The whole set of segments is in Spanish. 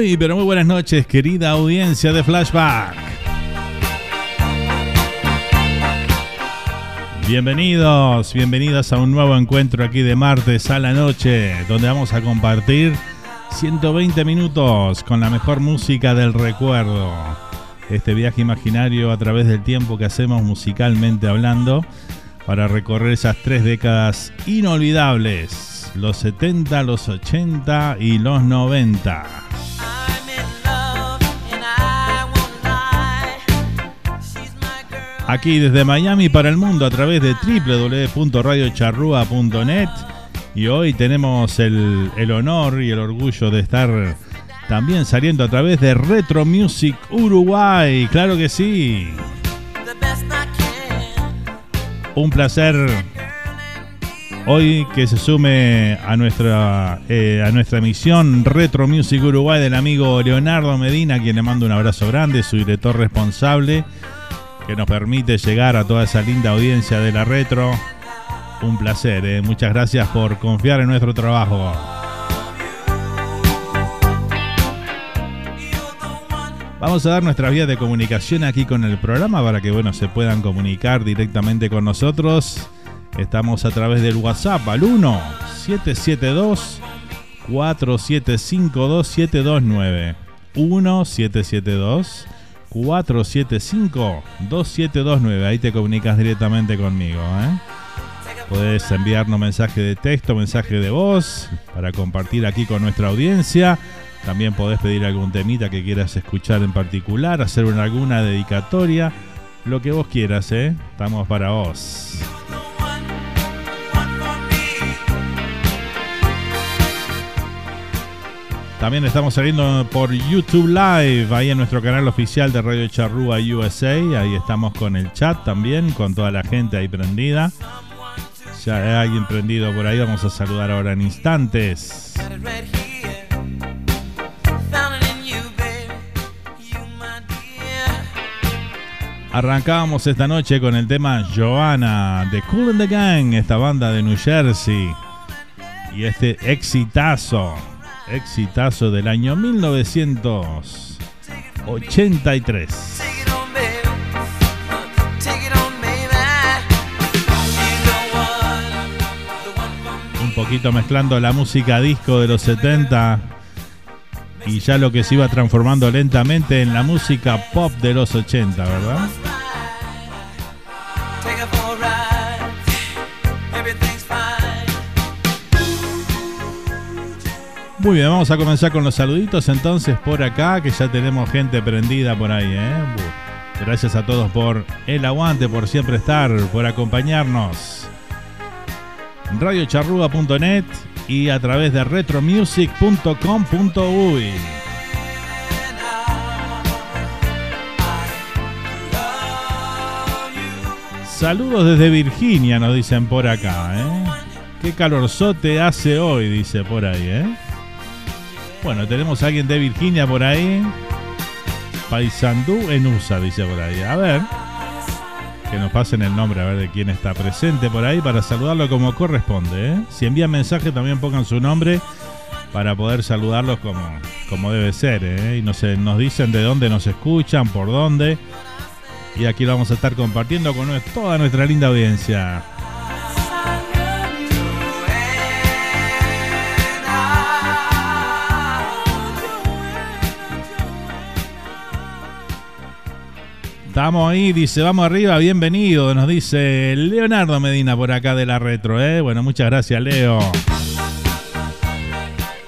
Muy, pero muy buenas noches, querida audiencia de Flashback. Bienvenidos, bienvenidas a un nuevo encuentro aquí de martes a la noche, donde vamos a compartir 120 minutos con la mejor música del recuerdo. Este viaje imaginario a través del tiempo que hacemos musicalmente hablando para recorrer esas tres décadas inolvidables, los 70, los 80 y los 90. Aquí desde Miami para el mundo a través de www.radiocharrua.net y hoy tenemos el, el, honor y el orgullo de estar también saliendo a través de Retro Music Uruguay, claro que sí. Un placer hoy que se sume a nuestra, eh, a nuestra emisión Retro Music Uruguay del amigo Leonardo Medina, quien le mando un abrazo grande, su director responsable, que nos permite llegar a toda esa linda audiencia de la retro un placer, eh. muchas gracias por confiar en nuestro trabajo. Vamos a dar nuestra vía de comunicación aquí con el programa para que bueno, se puedan comunicar directamente con nosotros. Estamos a través del WhatsApp al 1 772 4752 729 1 772 475 2729. Ahí te comunicas directamente conmigo, ¿eh? Podés enviarnos mensaje de texto, mensaje de voz para compartir aquí con nuestra audiencia. También podés pedir algún temita que quieras escuchar en particular, hacer alguna dedicatoria, lo que vos quieras, ¿eh? Estamos para vos. También estamos saliendo por YouTube Live, ahí en nuestro canal oficial de Radio Charrúa USA. Ahí estamos con el chat también, con toda la gente ahí prendida. Ya hay alguien prendido por ahí, vamos a saludar ahora en instantes. Arrancábamos esta noche con el tema Joanna de Cool and the Gang, esta banda de New Jersey. Y este exitazo, exitazo del año 1983. poquito mezclando la música disco de los 70 y ya lo que se iba transformando lentamente en la música pop de los 80, ¿verdad? Muy bien, vamos a comenzar con los saluditos entonces por acá, que ya tenemos gente prendida por ahí. ¿eh? Gracias a todos por el aguante, por siempre estar, por acompañarnos radiocharruga.net y a través de retromusic.com.uy. Saludos desde Virginia, nos dicen por acá, ¿eh? Qué calorzote hace hoy, dice por ahí, ¿eh? Bueno, tenemos a alguien de Virginia por ahí. Paisandú en USA, dice por ahí. A ver que nos pasen el nombre a ver de quién está presente por ahí para saludarlo como corresponde. ¿eh? Si envían mensaje también pongan su nombre para poder saludarlos como, como debe ser. ¿eh? Y nos, nos dicen de dónde nos escuchan, por dónde. Y aquí lo vamos a estar compartiendo con toda nuestra linda audiencia. Estamos ahí, dice, vamos arriba, bienvenido, nos dice Leonardo Medina por acá de la retro, ¿eh? Bueno, muchas gracias, Leo.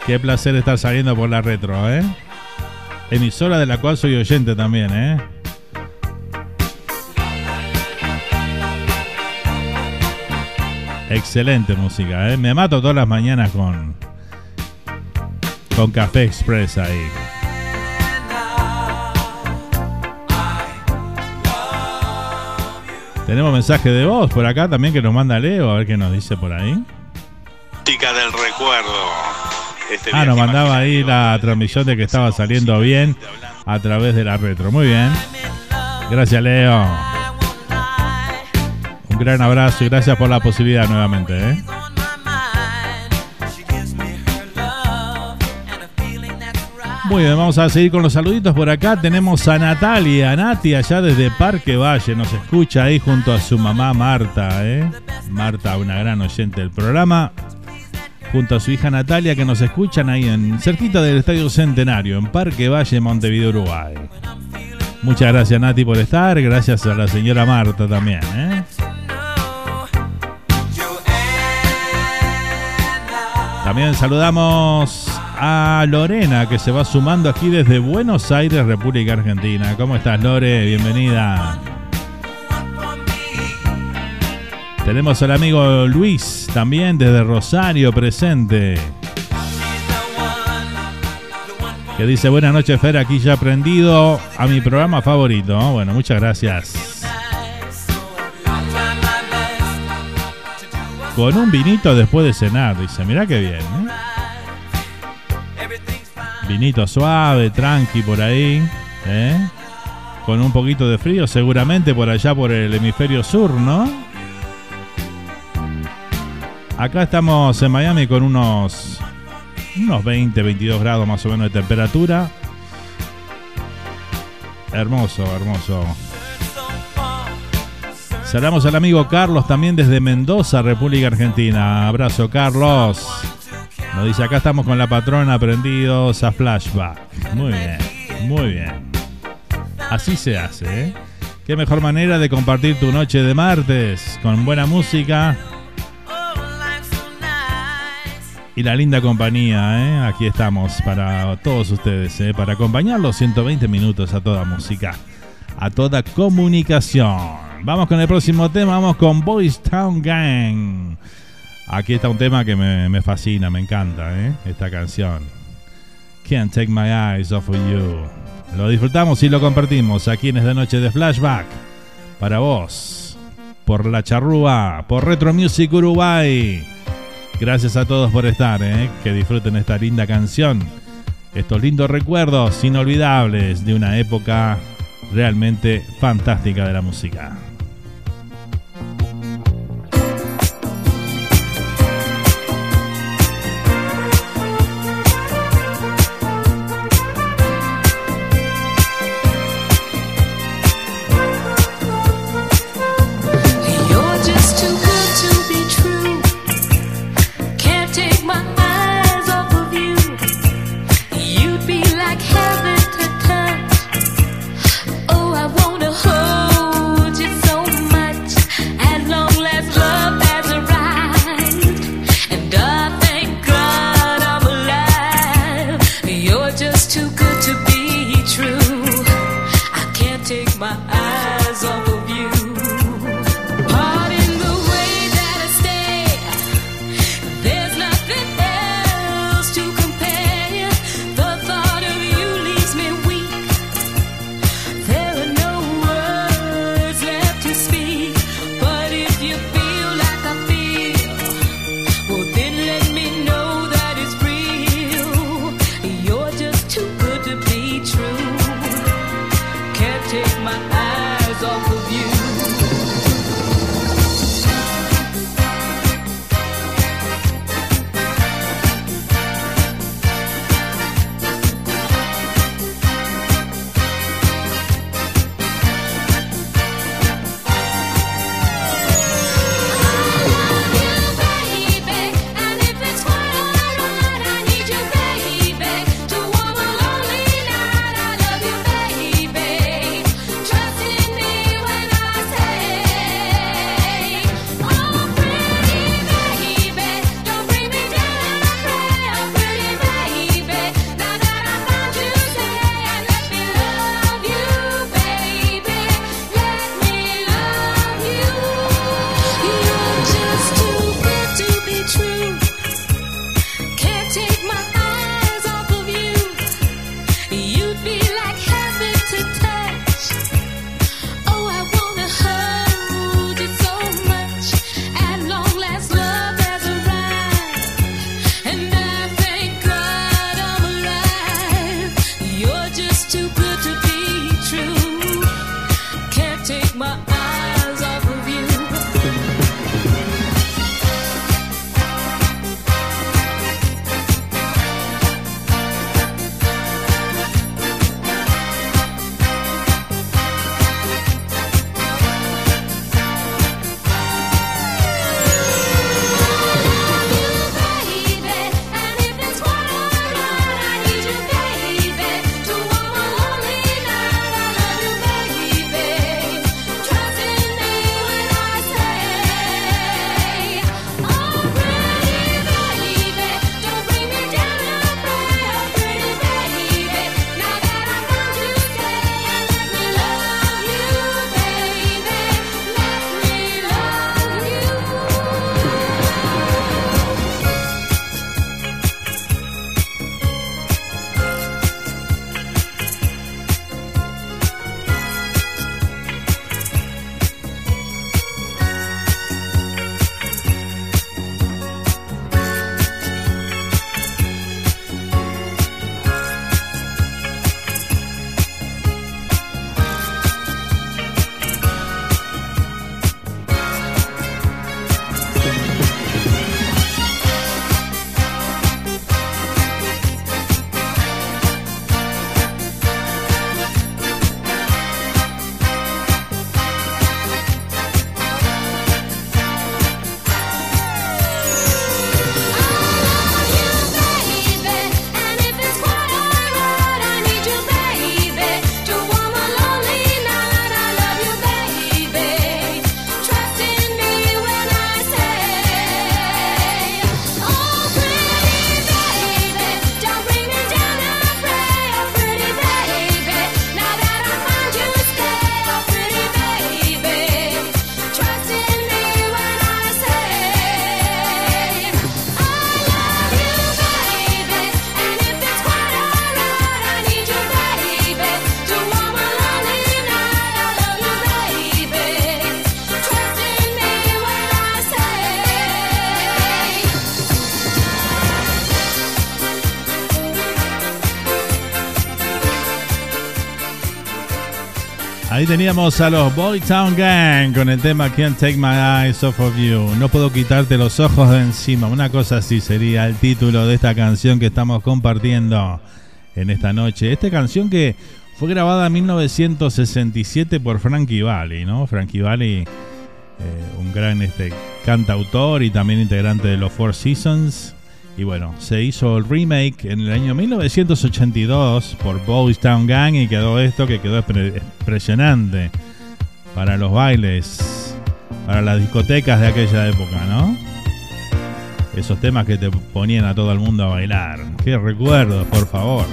Qué placer estar saliendo por la retro, ¿eh? Emisora de la cual soy oyente también, ¿eh? Excelente música, ¿eh? Me mato todas las mañanas con, con Café Express ahí. Tenemos mensaje de voz por acá también que nos manda Leo, a ver qué nos dice por ahí. Tica del recuerdo. Este ah, nos mandaba ahí la transmisión de que estaba saliendo bien a través de la retro. Muy bien. Gracias, Leo. Un gran abrazo y gracias por la posibilidad nuevamente. ¿eh? Muy bien, vamos a seguir con los saluditos por acá. Tenemos a Natalia, Nati allá desde Parque Valle. Nos escucha ahí junto a su mamá Marta. ¿eh? Marta, una gran oyente del programa. junto a su hija Natalia que nos escuchan ahí en cerquita del Estadio Centenario, en Parque Valle, Montevideo, Uruguay. Muchas gracias Nati por estar, gracias a la señora Marta también. ¿eh? También saludamos a Lorena que se va sumando aquí desde Buenos Aires, República Argentina. ¿Cómo estás Lore? Bienvenida. Tenemos al amigo Luis también desde Rosario presente. Que dice buenas noches Fer, aquí ya aprendido a mi programa favorito. Bueno, muchas gracias. Con un vinito después de cenar, dice, mira qué bien. ¿eh? Vinito suave, tranqui por ahí. ¿eh? Con un poquito de frío seguramente por allá por el hemisferio sur, ¿no? Acá estamos en Miami con unos unos 20, 22 grados más o menos de temperatura. Hermoso, hermoso. Saludamos al amigo Carlos también desde Mendoza, República Argentina. Abrazo, Carlos. Nos dice, acá estamos con la patrona prendidos a flashback. Muy bien, muy bien. Así se hace, ¿eh? Qué mejor manera de compartir tu noche de martes con buena música y la linda compañía, ¿eh? aquí estamos para todos ustedes, ¿eh? para acompañarlos 120 minutos a toda música, a toda comunicación. Vamos con el próximo tema, vamos con Boys Town Gang. Aquí está un tema que me, fascina, me encanta, ¿eh? esta canción. Can't Take My Eyes Off of You. Lo disfrutamos y lo compartimos aquí en esta noche de Flashback. Para vos, por La Charrúa, por Retro Music Uruguay Gracias a todos por estar, ¿eh? que disfruten esta linda canción, estos lindos recuerdos inolvidables de una época realmente fantástica de la música. Ahí teníamos a los Boytown Gang con el tema Can't Take My Eyes Off of You. No puedo quitarte los ojos de encima. Una cosa así sería el título de esta canción que estamos compartiendo en esta noche. Esta canción que fue grabada en 1967 por Frankie Valli, ¿no? Frankie Valli, eh, un gran este, cantautor y también integrante de los Four Seasons. Y bueno, se hizo el remake en el año 1982 por Boys Town Gang y quedó esto que quedó impresionante para los bailes, para las discotecas de aquella época, ¿no? Esos temas que te ponían a todo el mundo a bailar. Qué recuerdos, por favor.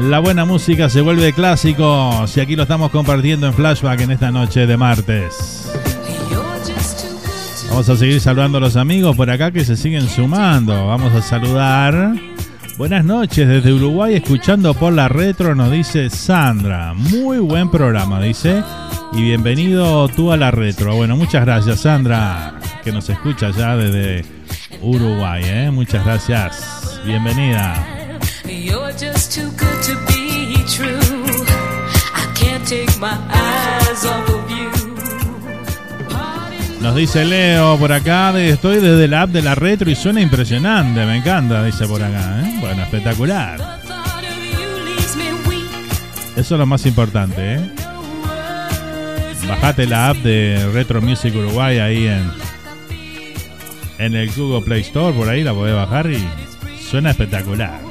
La buena música se vuelve clásico. Si aquí lo estamos compartiendo en flashback en esta noche de martes. Vamos a seguir saludando a los amigos por acá que se siguen sumando. Vamos a saludar. Buenas noches desde Uruguay, escuchando por la retro, nos dice Sandra. Muy buen programa, dice. Y bienvenido tú a la retro. Bueno, muchas gracias, Sandra, que nos escucha ya desde Uruguay. ¿eh? Muchas gracias. Bienvenida. Nos dice Leo por acá, estoy desde la app de la retro y suena impresionante, me encanta, dice por acá. ¿eh? Bueno, espectacular. Eso es lo más importante. ¿eh? Bajate la app de Retro Music Uruguay ahí en, en el Google Play Store, por ahí la podés bajar y suena espectacular.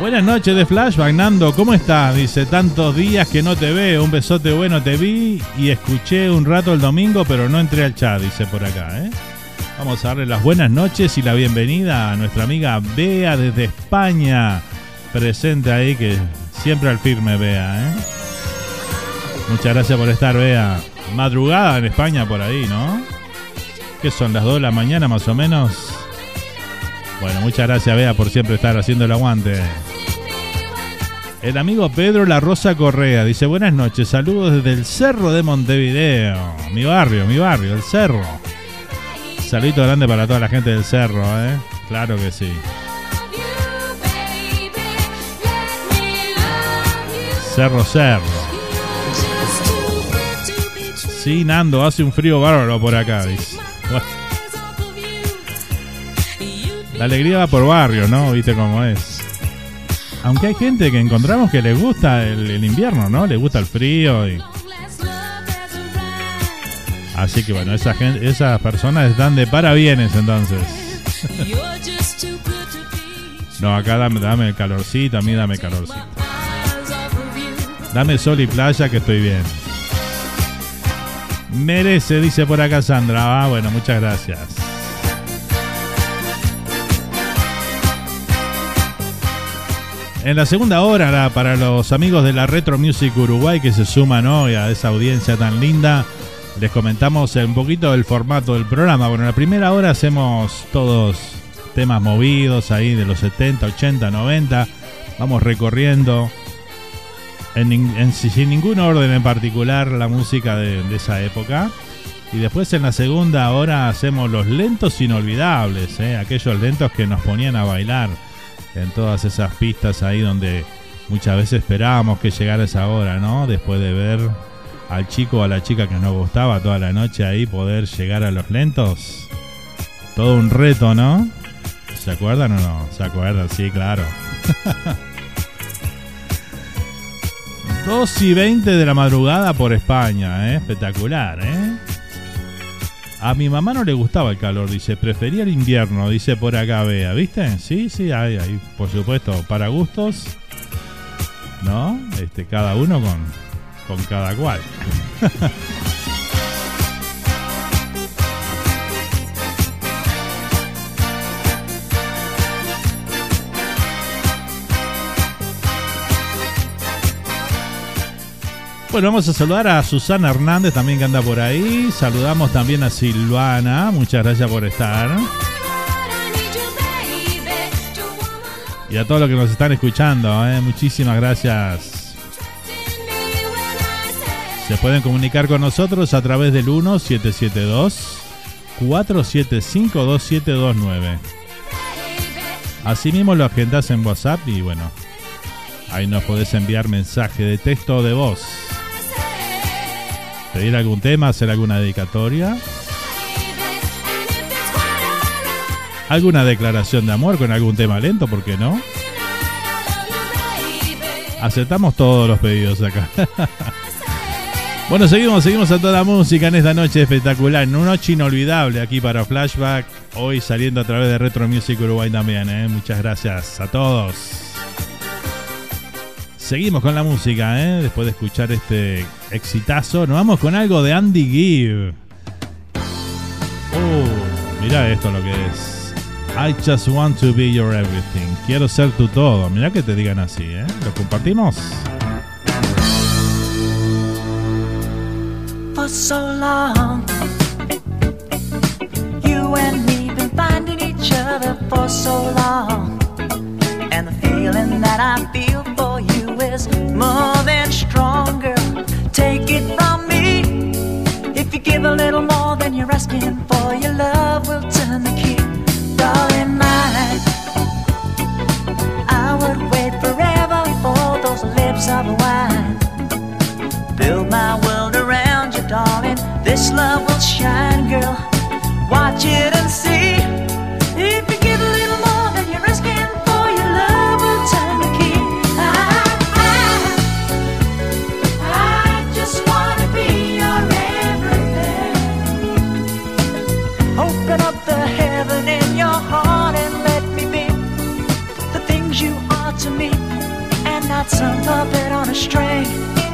Buenas noches de Flashback, Nando, ¿cómo estás? Dice, tantos días que no te veo, un besote bueno te vi y escuché un rato el domingo, pero no entré al chat, dice por acá, ¿eh? Vamos a darle las buenas noches y la bienvenida a nuestra amiga Bea desde España, presente ahí, que siempre al firme, Bea, ¿eh? Muchas gracias por estar, Bea. Madrugada en España por ahí, ¿no? Que son las 2 de la mañana más o menos. Bueno, muchas gracias, Bea, por siempre estar haciendo el aguante. El amigo Pedro La Rosa Correa dice: Buenas noches, saludos desde el Cerro de Montevideo. Mi barrio, mi barrio, el Cerro. Saludito grande para toda la gente del Cerro, ¿eh? Claro que sí. Cerro Cerro. Sí, Nando, hace un frío bárbaro por acá, dice. La alegría va por barrio, ¿no? Viste cómo es. Aunque hay gente que encontramos que le gusta el, invierno, ¿no? Le gusta el frío y... Así que bueno, esa gente, esas personas están de parabienes entonces. no, acá dame, dame calorcito, a mí dame calorcito. Dame sol y playa que estoy bien. Merece, dice por acá Sandra. Ah, bueno, muchas gracias. En la segunda hora, para los amigos de la Retro Music Uruguay que se suman hoy a esa audiencia tan linda, les comentamos un poquito el formato del programa. Bueno, en la primera hora hacemos todos temas movidos ahí de los 70, 80, 90. Vamos recorriendo en, sin ningún orden en particular la música de, esa época. Y después en la segunda hora hacemos los lentos inolvidables, ¿eh? aquellos lentos que nos ponían a bailar en todas esas pistas ahí donde muchas veces esperábamos que llegara esa hora, ¿no? Después de ver al chico o a la chica que nos gustaba toda la noche ahí, poder llegar a los lentos. Todo un reto, ¿no? ¿Se acuerdan o no? ¿Se acuerdan? Sí, claro. 2 y 20 de la madrugada por España, ¿eh? espectacular, ¿eh? A mi mamá no le gustaba el calor, dice, prefería el invierno, dice por acá, vea, ¿viste? Sí, sí, hay, hay, por supuesto, para gustos, ¿no? Este, cada uno con, con cada cual. Vamos a saludar a Susana Hernández también que anda por ahí. Saludamos también a Silvana. Muchas gracias por estar. Y a todos los que nos están escuchando, ¿eh? muchísimas gracias. Se pueden comunicar con nosotros a través del 1772 475-2729. Así mismo lo agendas en WhatsApp y bueno, ahí nos podés enviar mensaje de texto o de voz. Pedir algún tema, hacer alguna dedicatoria. ¿Alguna declaración de amor con algún tema lento? ¿Por qué no? Aceptamos todos los pedidos acá. bueno, seguimos, seguimos a toda música en esta noche espectacular, en una noche inolvidable aquí para Flashback, hoy saliendo a través de Retro Music Uruguay también. ¿eh? Muchas gracias a todos. Seguimos con la música, ¿eh? después de escuchar este exitazo, nos vamos con algo de Andy Gibb. Oh, mira esto lo que es. I just want to be your everything. Quiero ser tu todo. Mira que te digan así, ¿eh? ¿Lo compartimos? For so long, you and me been finding each other for so long, and the feeling that I feel is more than stronger. Take it from me. If you give a little more than you're asking for, your love will turn the key. darling mine. I would wait forever for those lips of wine. Build my world around you, darling. This love will shine, girl. Watch it and see. Not some puppet on a string.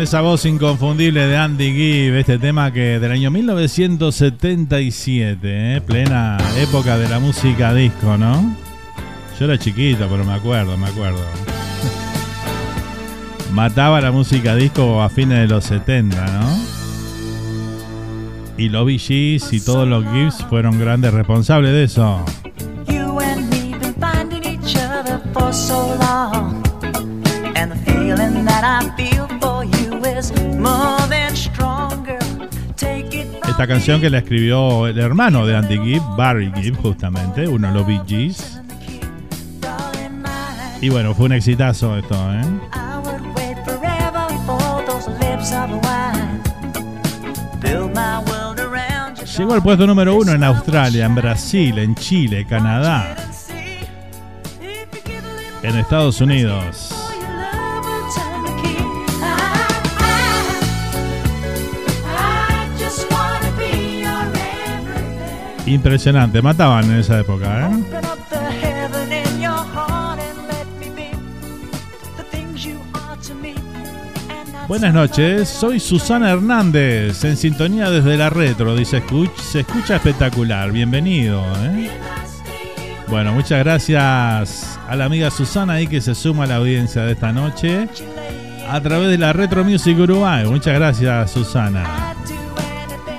Esa voz inconfundible de Andy Gibb, este tema que del año 1977, ¿eh? plena época de la música disco, ¿no? Yo era chiquito, pero me acuerdo, me acuerdo. Mataba la música disco a fines de los 70, ¿no? Y los Gees y todos los Gibbs fueron grandes responsables de eso. I feel Esta canción que la escribió el hermano de Andy Gibb, Barry Gibb, justamente, uno de los Bee Gees. Y bueno, fue un exitazo esto, ¿eh? Llegó al puesto número uno en Australia, en Brasil, en Chile, Canadá, en Estados Unidos. Impresionante, mataban en esa época, ¿eh? Buenas noches, soy Susana Hernández, en sintonía desde la retro, dice Escuch, se escucha espectacular, bienvenido. ¿eh? Bueno, muchas gracias a la amiga Susana ahí que se suma a la audiencia de esta noche a través de la Retro Music Uruguay. Muchas gracias Susana,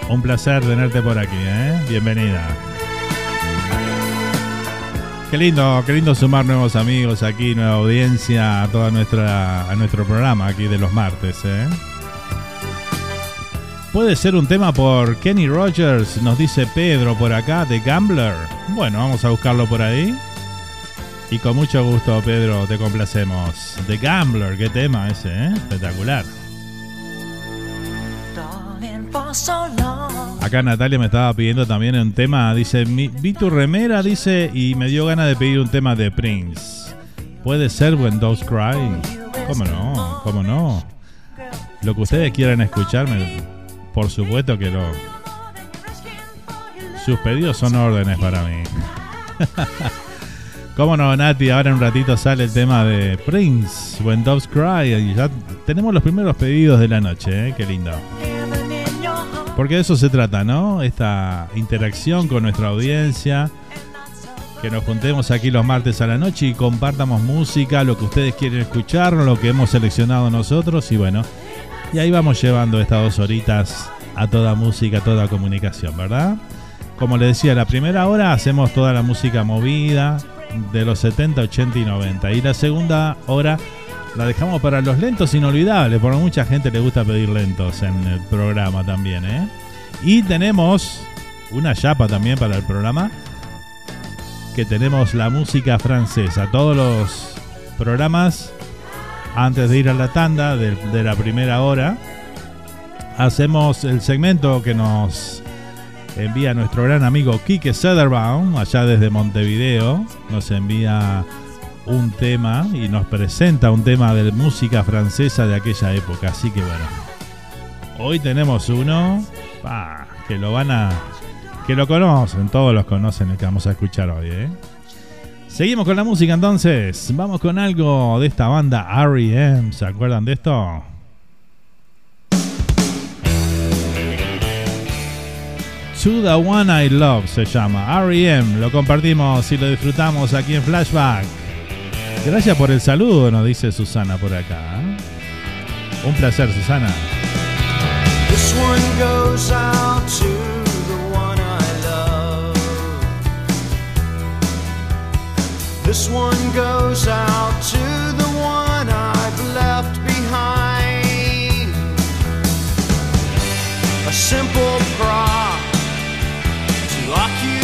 un placer tenerte por aquí, ¿eh? Bienvenida. Qué lindo, qué lindo sumar nuevos amigos aquí, nueva audiencia a toda nuestra a nuestro programa aquí de los martes, ¿eh? Puede ser un tema por Kenny Rogers, nos dice Pedro por acá, de Gambler. Bueno, vamos a buscarlo por ahí. Y con mucho gusto, Pedro, te complacemos. The Gambler, qué tema ese, ¿eh? Espectacular. Acá Natalia me estaba pidiendo también un tema, dice, "Mi- vi tu remera, dice, y me dio ganas de pedir un tema de Prince. ¿Puede ser When Doves Cry? ¿Cómo no? ¿Cómo no? Lo que ustedes quieran escucharme, por supuesto que lo... Sus pedidos son órdenes para mí. ¿Cómo no, Nati? Ahora en un ratito sale el tema de Prince, When Doves Cry, y ya tenemos los primeros pedidos de la noche, ¿eh? Qué lindo. Porque de eso se trata, ¿no? Esta interacción con nuestra audiencia. Que nos juntemos aquí los martes a la noche y compartamos música, lo que ustedes quieren escuchar, lo que hemos seleccionado nosotros y bueno. Y ahí vamos llevando estas dos horitas a toda música, a toda comunicación, ¿verdad? Como les decía, la primera hora hacemos toda la música movida de los 70, 80 y 90. Y la segunda hora la dejamos para los lentos inolvidables, porque mucha gente le gusta pedir lentos en el programa también, ¿eh? Y tenemos una chapa también para el programa, que tenemos la música francesa. Todos los programas, antes de ir a la tanda de, la primera hora, hacemos el segmento que nos envía nuestro gran amigo Quique Söderbaum, allá desde Montevideo. Nos envía un tema y nos presenta un tema de música francesa de aquella época. Así que bueno, hoy tenemos uno pa, que lo van a. que lo conocen, todos los conocen el que vamos a escuchar hoy, ¿eh? Seguimos con la música entonces. Vamos con algo de esta banda R.E.M. ¿Se acuerdan de esto? To the One I Love se llama R.E.M. Lo compartimos y lo disfrutamos aquí en Flashback. Gracias por el saludo, nos dice Susana por acá. ¿eh? Un placer, Susana. This one goes out to the one I love. This one goes out to the one I've left behind. A simple prop to occupy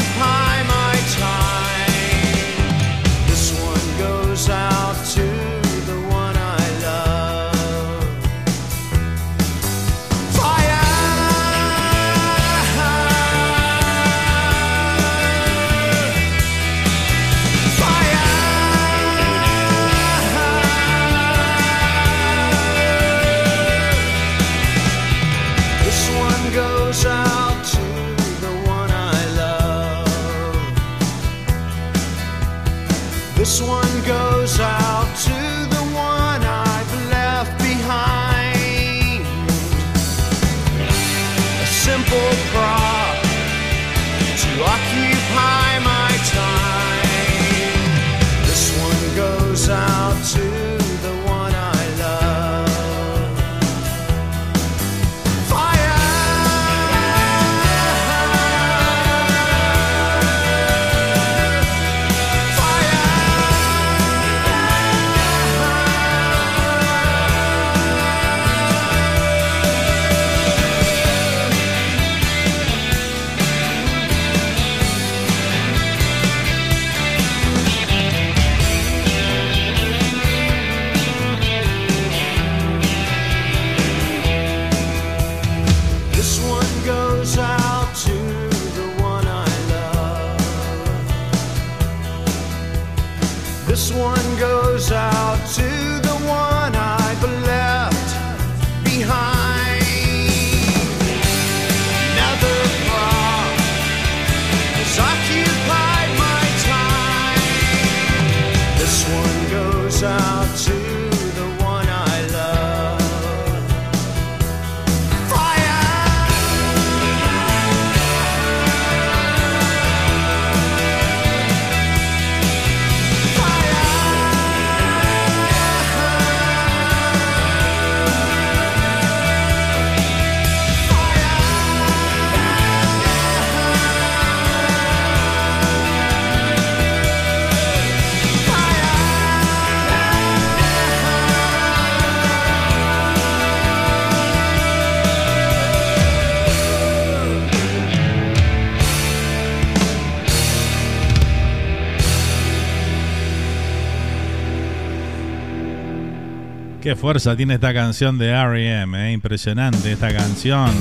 Qué fuerza tiene esta canción de R.E.M., eh, impresionante esta canción.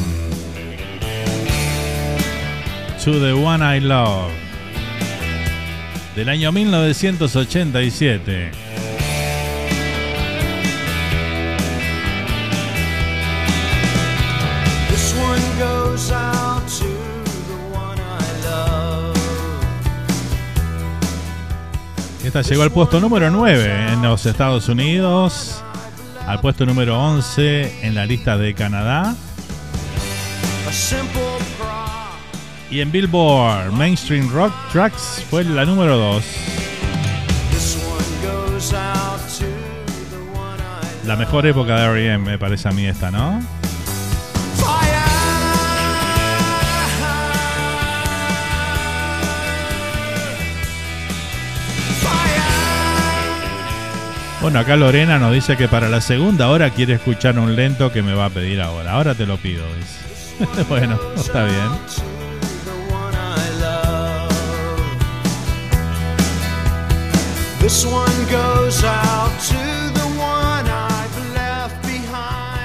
To the One I Love. Del año 1987. This one goes out to the one I love. Esta llegó al puesto número 9 en los Estados Unidos, al puesto número 11 en la lista de Canadá y en Billboard Mainstream Rock Tracks fue la número 2. This one goes out to the one I La mejor época de R.E.M. me parece a mí esta, ¿no? Bueno, acá Lorena nos dice que para la segunda hora quiere escuchar un lento que me va a pedir ahora. Ahora te lo pido, dice. bueno, está bien.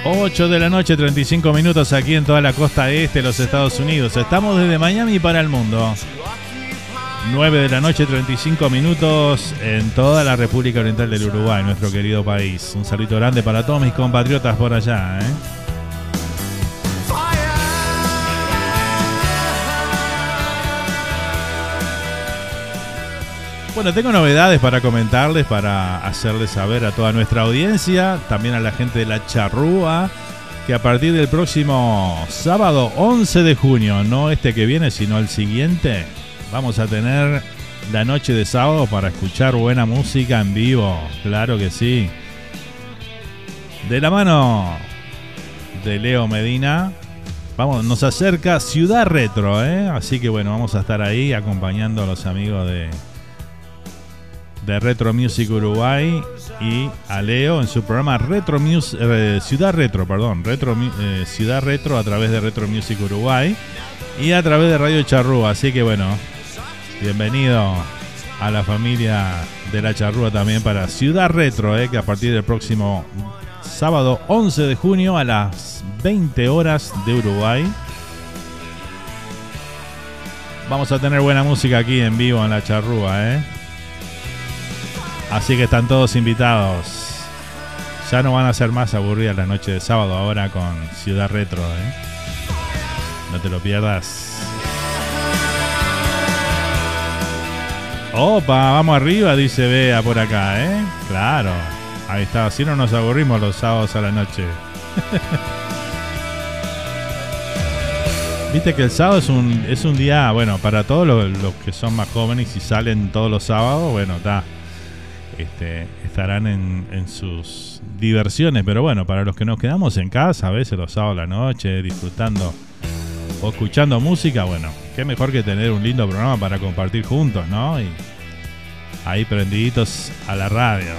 8 de la noche, 35 minutos aquí en toda la costa este de los Estados Unidos. Estamos desde Miami para el mundo. 9 de la noche, 35 minutos en toda la República Oriental del Uruguay, nuestro querido país. Un saludo grande para todos mis compatriotas por allá. ¿eh? Bueno, tengo novedades para comentarles, para hacerles saber a toda nuestra audiencia, también a la gente de la charrúa, que a partir del próximo sábado 11 de junio, no este que viene, sino el siguiente, vamos a tener la noche de sábado para escuchar buena música en vivo, claro que sí. De la mano de Leo Medina, vamos, nos acerca Ciudad Retro, ¿eh? así que bueno, vamos a estar ahí acompañando a los amigos de, de Retro Music Uruguay y a Leo en su programa Retro Mus- eh, Ciudad Retro, perdón, Retro eh, Ciudad Retro a través de Retro Music Uruguay y a través de Radio Charrúa. Así que bueno, bienvenido a la familia de la Charrúa también para Ciudad Retro, eh, que a partir del próximo sábado 11 de junio a las 20 horas de Uruguay. Vamos a tener buena música aquí en vivo en la Charrúa, ¿eh? Así que están todos invitados. Ya no van a ser más aburridas la noche de sábado ahora con Ciudad Retro, ¿eh? No te lo pierdas. Opa, vamos arriba, dice Bea por acá, ¿eh? Claro. Ahí está, así no nos aburrimos los sábados a la noche. Viste que el sábado es un, es un día, bueno, para todos los, los que son más jóvenes y salen todos los sábados, bueno, está. Este, estarán en, en sus diversiones, pero bueno, para los que nos quedamos en casa, a veces los sábados a la noche, disfrutando o escuchando música, bueno, qué mejor que tener un lindo programa para compartir juntos, ¿no? Y ahí prendiditos a la radio.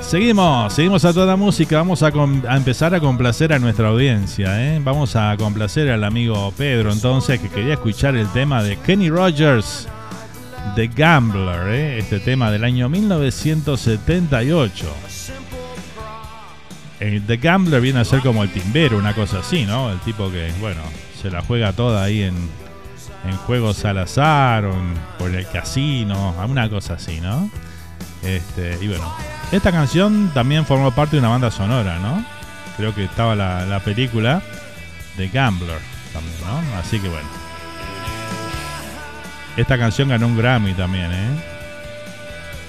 Seguimos, seguimos a toda música. Vamos a, a empezar a complacer a nuestra audiencia. ¿eh? Vamos a complacer al amigo Pedro, entonces, que quería escuchar el tema de Kenny Rogers The Gambler, ¿eh? este tema del año 1978. El The Gambler viene a ser como el timbero, una cosa así, ¿no? El tipo que, bueno, se la juega toda ahí en, en juegos al azar o en, el casino, una cosa así, ¿no? Este, y bueno, esta canción también formó parte de una banda sonora, ¿no? Creo que estaba la, la película The Gambler también, ¿no? Así que bueno. Esta canción ganó un Grammy también, ¿eh?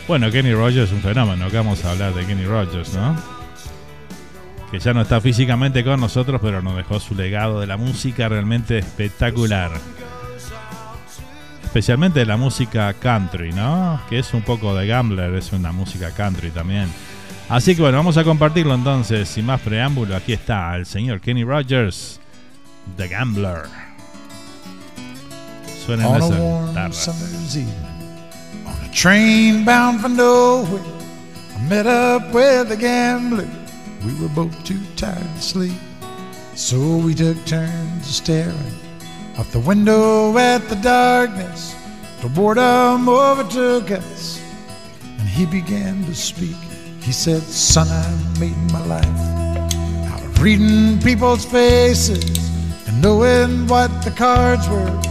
Bueno, Kenny Rogers es un fenómeno, que vamos a hablar de Kenny Rogers, ¿no? Que ya no está físicamente con nosotros, pero nos dejó su legado de la música realmente espectacular. Especialmente la música country, ¿no? Que es un poco de Gambler, es una música country también. Así que bueno, vamos a compartirlo entonces, sin más preámbulo. Aquí está el señor Kenny Rogers, The Gambler. Suena on a esa warm summer's evening on a train bound for nowhere. I met up with a gambler. We were both too tired to sleep, so we took turns staring out the window at the darkness. The boredom overtook us, and he began to speak. He said, "Son, I made my life out of reading people's faces and knowing what the cards were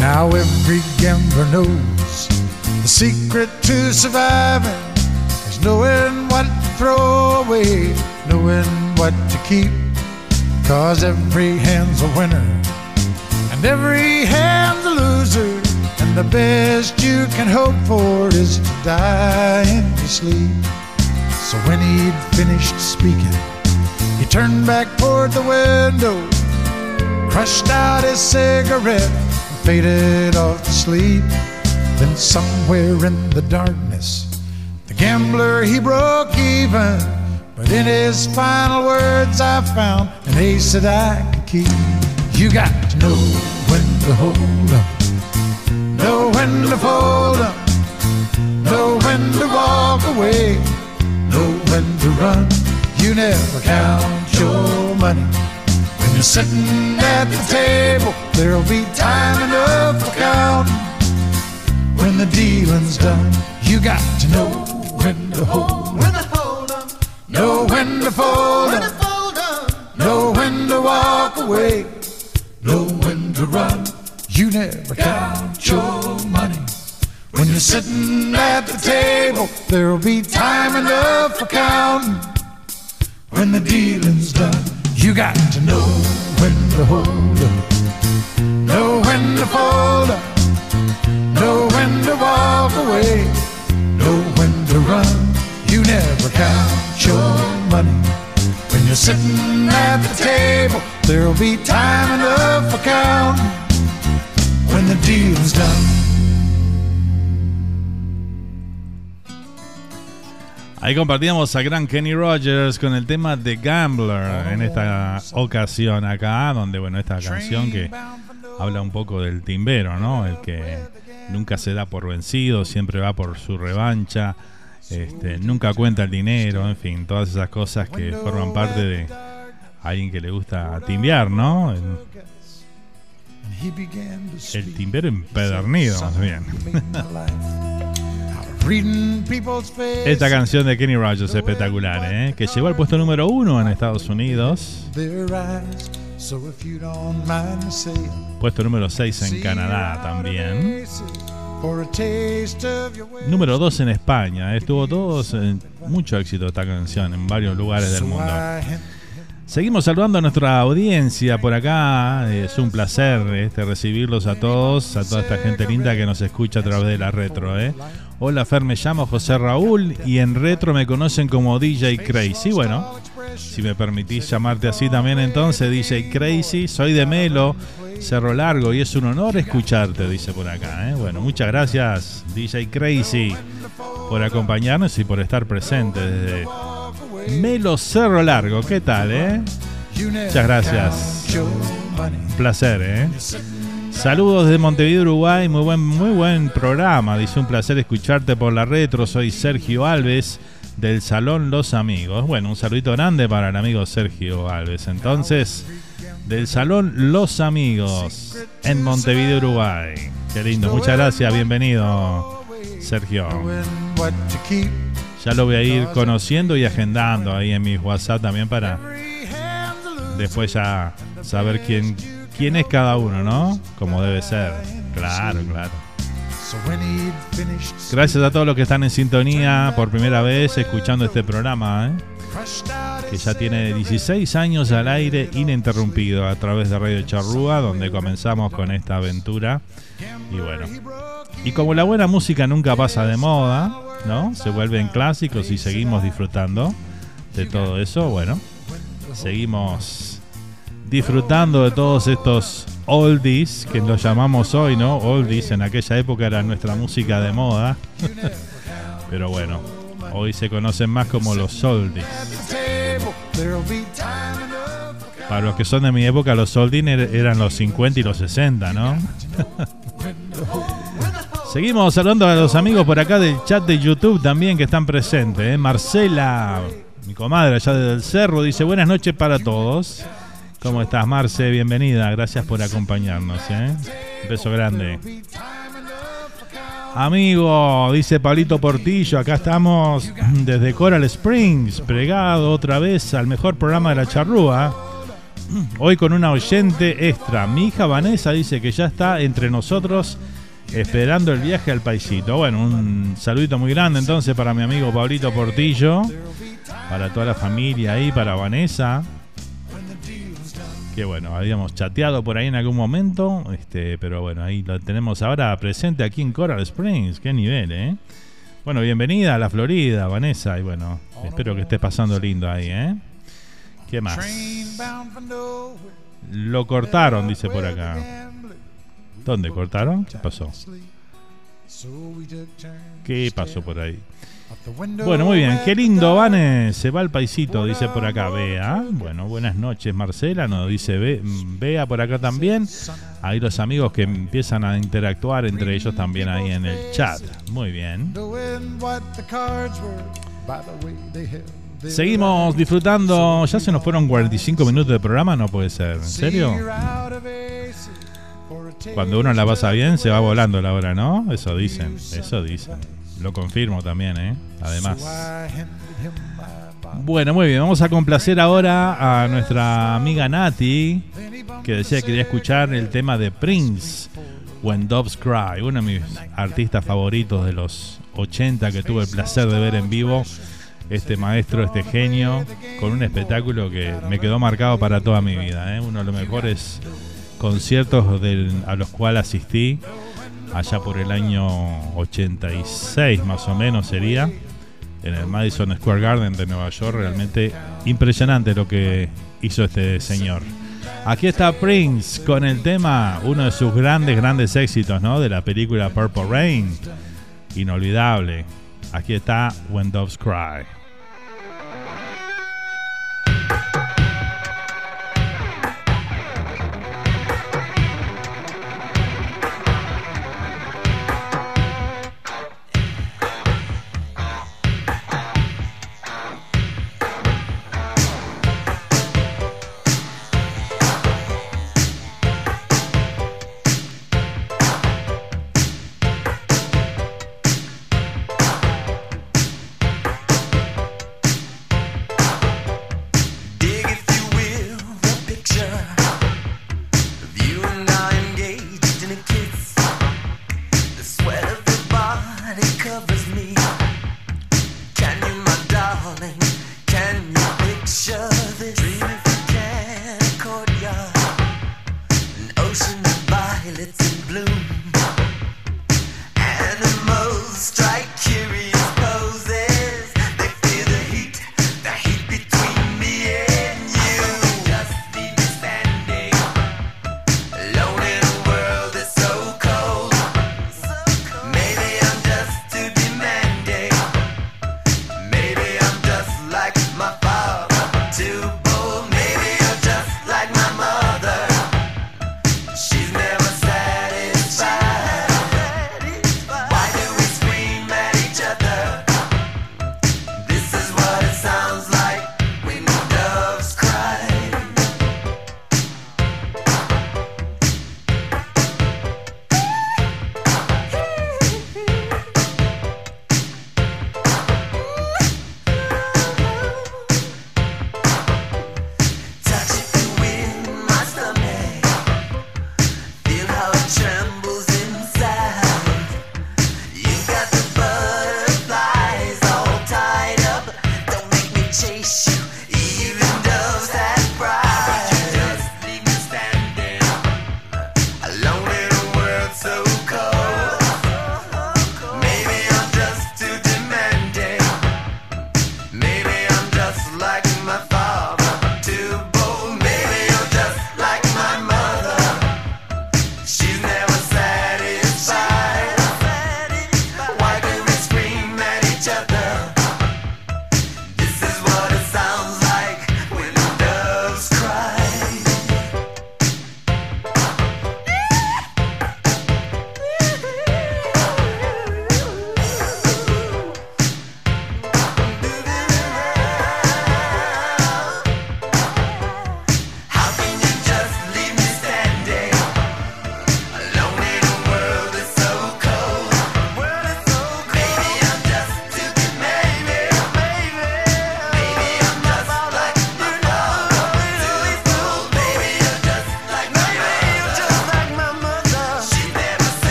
Now every gambler knows the secret to surviving is knowing what to throw away, knowing what to keep. Cause every hand's a winner and every hand's a loser. And the best you can hope for is to die in your sleep. So when he'd finished speaking, he turned back toward the window, crushed out his cigarette, faded off to sleep. Then somewhere in the darkness, the gambler he broke even. But in his final words, I found an ace that I could keep. You got to know when to hold up, know when to fold up, know when to walk away, know when to run. You never count your money. When you're sitting at the table, there'll be time enough for counting. When the dealing's done, you got to know when to hold 'em, know when to fold 'em, know when to walk away, know when to run. You never count your money. When you're sitting at the table, there'll be time enough for counting. When the dealing's done, you got to know when to hold 'em, know when to fold 'em, know when to walk away, know when to run. You never count your money. When you're sitting at the table, there'll be time enough for counting. When the deal's done. Ahí compartíamos a gran Kenny Rogers con el tema The Gambler en esta ocasión acá, donde bueno, esta canción que habla un poco del timbero, ¿no? El que nunca se da por vencido, siempre va por su revancha, este, nunca cuenta el dinero, en fin, todas esas cosas que forman parte de alguien que le gusta timbear, ¿no? El, timbero empedernido, más bien. Esta canción de Kenny Rogers es espectacular, ¿eh? que llegó al puesto número uno en Estados Unidos. Puesto número 6 en Canadá también. Número 2 en España. Estuvo todos en mucho éxito esta canción en varios lugares del mundo. Seguimos saludando a nuestra audiencia por acá. Es un placer este, recibirlos a todos, a toda esta gente linda que nos escucha a través de la retro. ¿eh? Hola Fer, me llamo José Raúl y en retro me conocen como DJ Crazy. Bueno, si me permitís llamarte así también entonces, DJ Crazy, soy de Melo, Cerro Largo y es un honor escucharte, dice por acá. ¿eh? Bueno, muchas gracias DJ Crazy por acompañarnos y por estar presente desde Melo Cerro Largo. ¿Qué tal, eh? Muchas gracias. Un placer, ¿eh? Saludos de Montevideo, Uruguay. Muy buen, muy buen programa. Dice un placer escucharte por la retro. Soy Sergio Alves del Salón Los Amigos. Bueno, un saludito grande para el amigo Sergio Alves. Entonces, del Salón Los Amigos en Montevideo, Uruguay. Qué lindo. Muchas gracias. Bienvenido, Sergio. Ya lo voy a ir conociendo y agendando ahí en mi WhatsApp también para después ya saber quién, quién es cada uno, ¿no? Como debe ser. Claro, claro. Gracias a todos los que están en sintonía por primera vez escuchando este programa, ¿eh? que ya tiene 16 años al aire ininterrumpido a través de Radio Charrúa, donde comenzamos con esta aventura. Y bueno, y como la buena música nunca pasa de moda, ¿no? Se vuelven clásicos y seguimos disfrutando de todo eso, bueno, seguimos disfrutando de todos estos oldies, que los llamamos hoy, ¿no? Oldies, en aquella época era nuestra música de moda. Pero bueno, hoy se conocen más como los oldies. Para los que son de mi época, los oldies er- eran los 50 y los 60, ¿no? Seguimos saludando a los amigos por acá del chat de YouTube también que están presentes. ¿eh? Marcela, mi comadre allá desde el cerro, dice buenas noches para todos. ¿Cómo estás, Marce? Bienvenida, gracias por acompañarnos. ¿eh? Un beso grande. Amigo, dice Pablito Portillo, acá estamos desde Coral Springs, pregado otra vez al mejor programa de la charrúa. Hoy con una oyente extra. Mi hija Vanessa dice que ya está entre nosotros esperando el viaje al paisito. Bueno, un saludito muy grande entonces para mi amigo Pablito Portillo, para toda la familia ahí, para Vanessa. Que bueno, habíamos chateado por ahí en algún momento, este, pero bueno, ahí lo tenemos ahora presente aquí en Coral Springs. Qué nivel, ¿eh? Bueno, bienvenida a la Florida, Vanessa, y bueno, espero que estés pasando lindo ahí, ¿eh? ¿Qué más? Lo cortaron, dice por acá. ¿Dónde cortaron? ¿Qué pasó? ¿Qué pasó por ahí? Bueno, muy bien. Qué lindo. Vane. Se va al paisito, dice por acá Bea. Bueno, buenas noches, Marcela. Nos dice Be- Bea por acá también. Ahí los amigos que empiezan a interactuar entre ellos también ahí en el chat. Muy bien. Seguimos disfrutando. Ya se nos fueron 45 minutos de programa, no puede ser. ¿En serio? Cuando uno la pasa bien, se va volando la hora, ¿no? Eso dicen, eso dicen. Lo confirmo también, ¿eh? Además. Bueno, muy bien, vamos a complacer ahora a nuestra amiga Nati, que decía que quería escuchar el tema de Prince, When Doves Cry, uno de mis artistas favoritos de los 80 que tuve el placer de ver en vivo. Este maestro, este genio, con un espectáculo que me quedó marcado para toda mi vida. ¿eh? Uno de los mejores conciertos del- a los cuales asistí, allá por el año 86 más o menos sería en el Madison Square Garden de Nueva York. Realmente impresionante lo que hizo este señor. Aquí está Prince con el tema, uno de sus grandes, grandes éxitos, ¿no? De la película Purple Rain. Inolvidable. Aquí está When Doves Cry.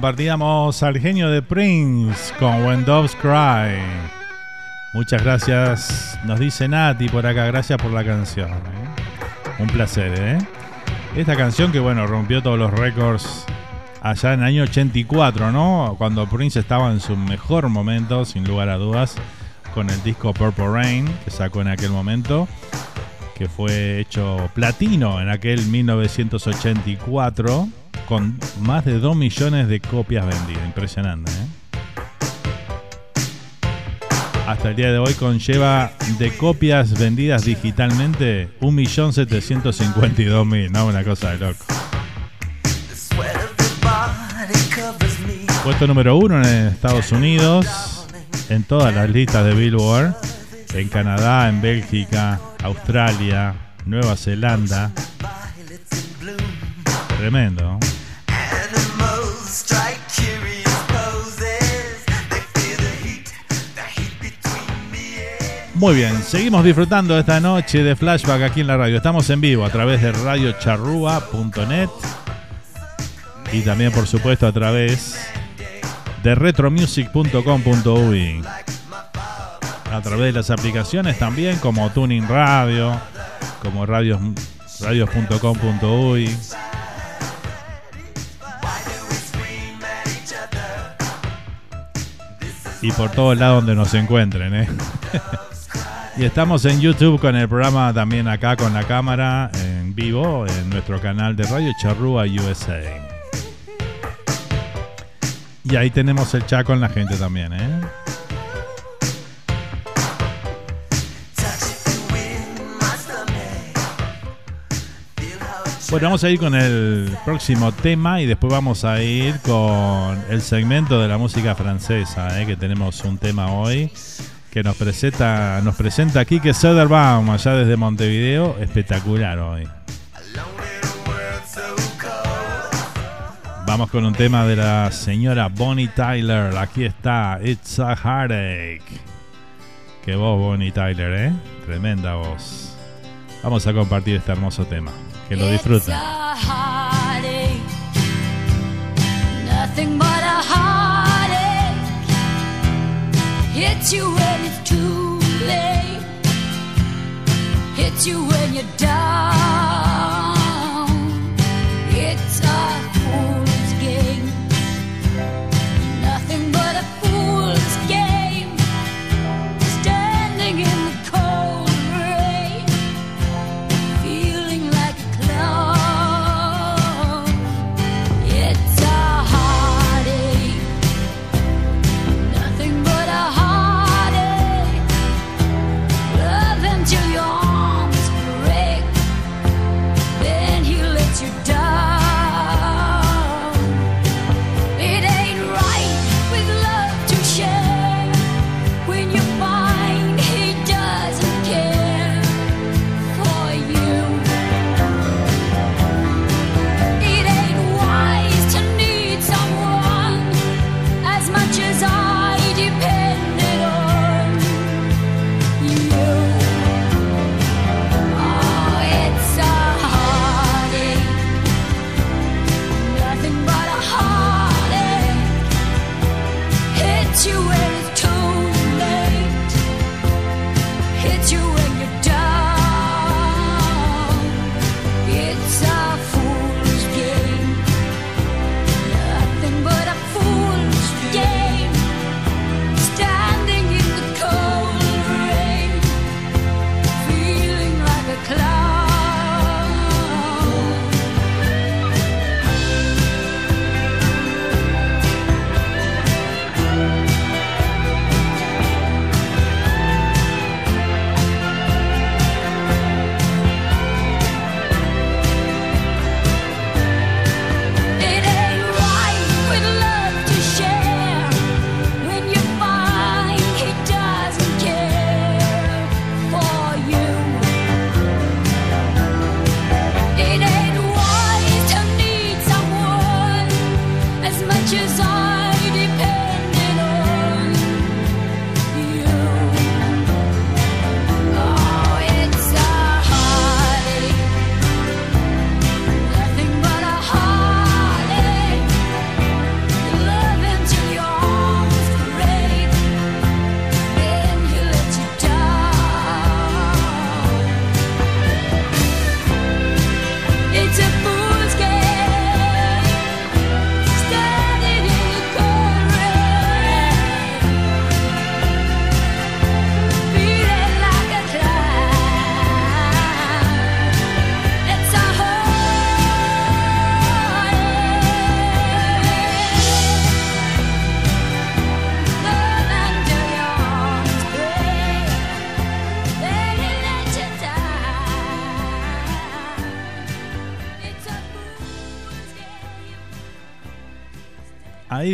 Compartíamos al genio de Prince con When Doves Cry. Muchas gracias, nos dice Nati por acá, gracias por la canción. ¿eh? Un placer, ¿eh? Esta canción que, bueno, rompió todos los récords allá en el año 84, ¿no? Cuando Prince estaba en su mejor momento, sin lugar a dudas, con el disco Purple Rain, que sacó en aquel momento, que fue hecho platino en aquel 1984, con más de 2 millones de copias vendidas. Impresionante, ¿eh? Hasta el día de hoy conlleva de copias vendidas digitalmente 1.752.000, ¿no? Una cosa de loco. Puesto número uno en Estados Unidos, en todas las listas de Billboard, en Canadá, en Bélgica, Australia, Nueva Zelanda. Tremendo. Muy bien, seguimos disfrutando esta noche de flashback aquí en la radio. Estamos en vivo a través de radiocharrúa.net y también, por supuesto, a través de retromusic.com.uy. A través de las aplicaciones también, como Tuning Radio, como radios radios.com.uy. Y por todos lados donde nos encuentren, ¿eh? Y estamos en YouTube con el programa también acá con la cámara en vivo en nuestro canal de Radio Charrúa USA. Y ahí tenemos el chat con la gente también, ¿eh? Bueno, vamos a ir con el próximo tema y después vamos a ir con el segmento de la música francesa, ¿eh? que tenemos un tema hoy que nos presenta, nos presenta Kike Söderbaum allá desde Montevideo, espectacular hoy. Vamos con un tema de la señora Bonnie Tyler. Aquí está, It's a Heartache. Qué voz, Bonnie Tyler, ¿eh? Tremenda voz. Vamos a compartir este hermoso tema. Que lo disfruten. Nothing but a heartache hits you when it's too late, hits you when you're down.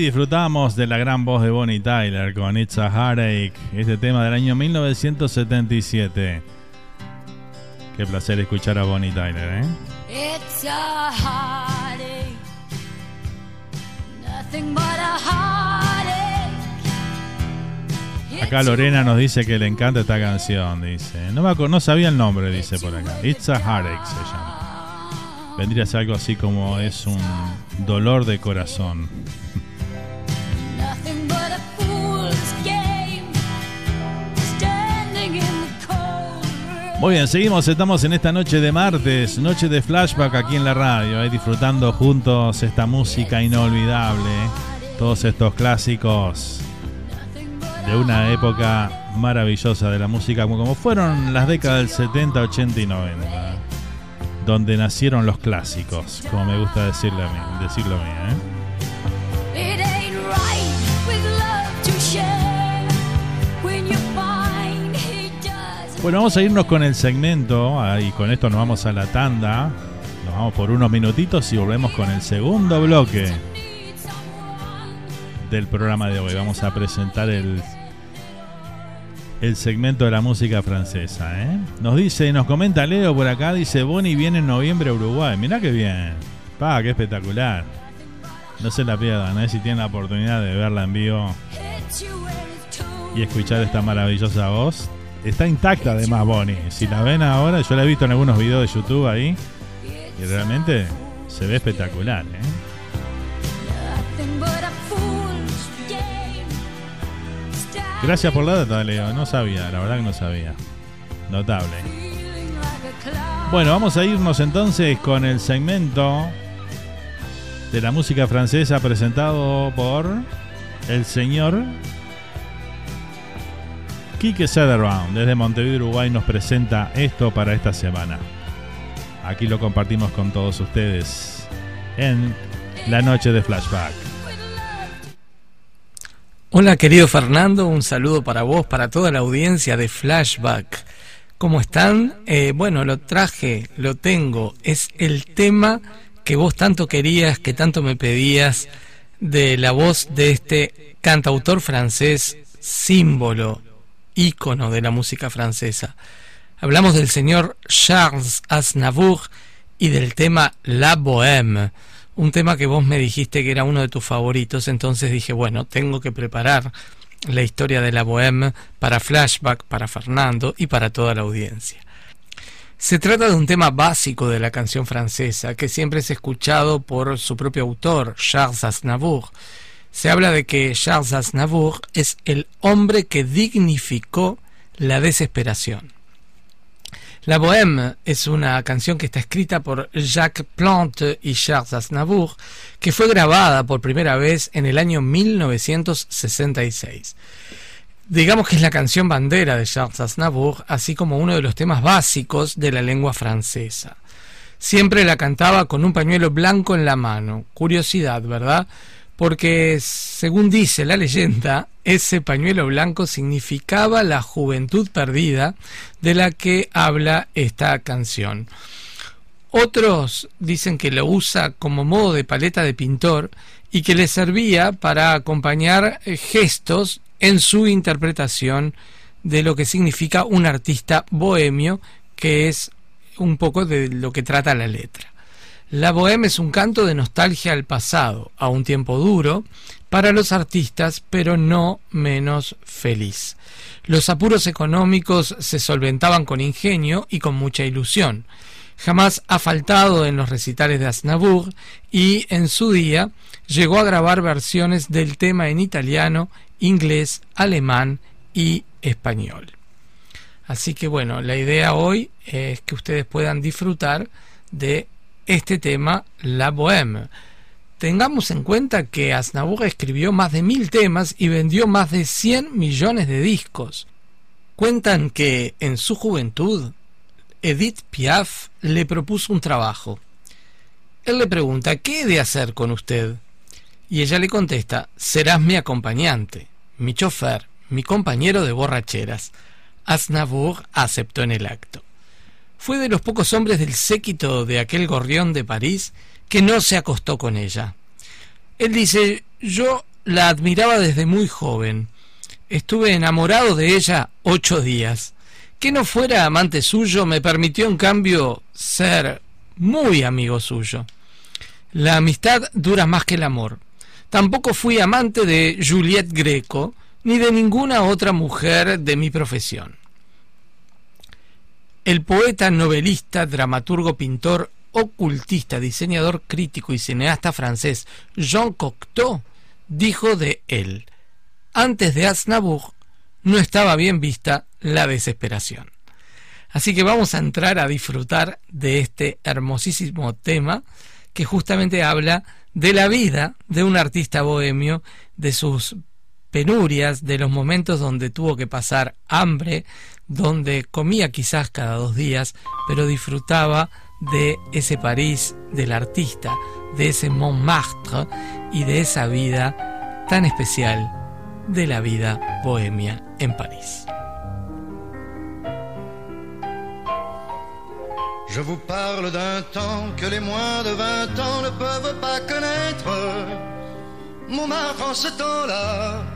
Disfrutamos de la gran voz de Bonnie Tyler con It's a Heartache, este tema del año 1977. Qué placer escuchar a Bonnie Tyler, ¿eh? It's a heartache, nothing but a heartache. Acá Lorena nos dice que le encanta esta canción, dice. No, me no sabía el nombre, dice por acá. It's a Heartache se llama. Vendría a ser algo así como es un dolor de corazón. Muy bien, seguimos, estamos en esta noche de martes, noche de flashback aquí en la radio, ahí disfrutando juntos esta música inolvidable, todos estos clásicos de una época maravillosa de la música, como fueron las décadas del 70, 80 y 90, donde nacieron los clásicos, como me gusta decirle a mí, decirlo a mí, ¿eh? Bueno, vamos a irnos con el segmento, ah, y con esto nos vamos a la tanda. Nos Vamos por unos minutitos y volvemos con el segundo bloque del programa de hoy. Vamos a presentar el, el segmento de la música francesa. ¿eh? Nos dice, nos comenta Leo por acá, dice, Bonnie viene en noviembre a Uruguay. Mirá qué bien. Pa, qué espectacular. No se la pierdan, ¿eh? si tienen la oportunidad de verla en vivo y escuchar esta maravillosa voz. Está intacta además Bonnie. Si la ven ahora, yo la he visto en algunos videos de YouTube ahí. Y realmente se ve espectacular. ¿eh? Gracias por la data, Leo. No sabía, la verdad que no sabía. Notable. Bueno, vamos a irnos entonces con el segmento de la música francesa presentado por el señor Quique Sederbaum desde Montevideo, Uruguay nos presenta esto para esta semana. Aquí lo compartimos con todos ustedes en la noche de Flashback. Hola querido Fernando, un saludo para vos, para toda la audiencia de Flashback. ¿Cómo están? Eh, bueno, lo traje, lo tengo. Es el tema que vos tanto querías, que tanto me pedías, de la voz de este cantautor francés, símbolo, ícono de la música francesa. Hablamos del señor Charles Aznavour y del tema La Bohème, un tema que vos me dijiste que era uno de tus favoritos, entonces dije, bueno, tengo que preparar la historia de la Bohème para flashback, para Fernando y para toda la audiencia. Se trata de un tema básico de la canción francesa que siempre es escuchado por su propio autor, Charles Aznavour. Se habla de que Charles Aznavour es el hombre que dignificó la desesperación. La Bohème es una canción que está escrita por Jacques Plante y Charles Aznavour, que fue grabada por primera vez en el año 1966. Digamos que es la canción bandera de Charles Aznavour, así como uno de los temas básicos de la lengua francesa. Siempre la cantaba con un pañuelo blanco en la mano. Curiosidad, ¿verdad? Porque, según dice la leyenda, ese pañuelo blanco significaba la juventud perdida de la que habla esta canción. Otros dicen que lo usa como modo de paleta de pintor y que le servía para acompañar eh, gestos en su interpretación de lo que significa un artista bohemio, que es un poco de lo que trata la letra. La bohème es un canto de nostalgia al pasado, a un tiempo duro, para los artistas, pero no menos feliz. Los apuros económicos se solventaban con ingenio y con mucha ilusión. Jamás ha faltado en los recitales de Aznavour y en su día llegó a grabar versiones del tema en italiano, inglés, alemán y español. Así que bueno, la idea hoy es que ustedes puedan disfrutar de este tema, La Bohème. Tengamos en cuenta que Aznavour escribió más de mil temas y vendió más de 100 millones de discos. Cuentan que en su juventud Edith Piaf le propuso un trabajo. Él le pregunta, ¿qué he de hacer con usted? Y ella le contesta, serás mi acompañante, mi chofer, mi compañero de borracheras. Aznavour aceptó en el acto. Fue de los pocos hombres del séquito de aquel gorrión de París que no se acostó con ella. Él dice, yo la admiraba desde muy joven. Estuve enamorado de ella ocho días. Que no fuera amante suyo me permitió en cambio ser muy amigo suyo. La amistad dura más que el amor. Tampoco fui amante de Juliette Greco ni de ninguna otra mujer de mi profesión. El poeta, novelista, dramaturgo, pintor, ocultista, diseñador crítico y cineasta francés Jean Cocteau dijo de él, antes de Aznavour no estaba bien vista la desesperación. Así que vamos a entrar a disfrutar de este hermosísimo tema que justamente habla de la vida de un artista bohemio, de sus penurias, de los momentos donde tuvo que pasar hambre, donde comía quizás cada dos días, pero disfrutaba de ese París del artista, de ese Montmartre y de esa vida tan especial de la vida bohemia en París. Je vous parle d'un temps que les moins de 20 ans ne peuvent pas connaître. Montmartre en ce temps-là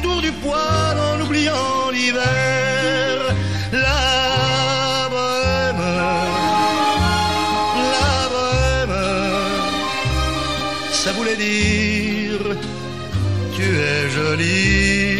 autour du poêle en oubliant l'hiver. La bohème, la bohème, ça voulait dire tu es jolie.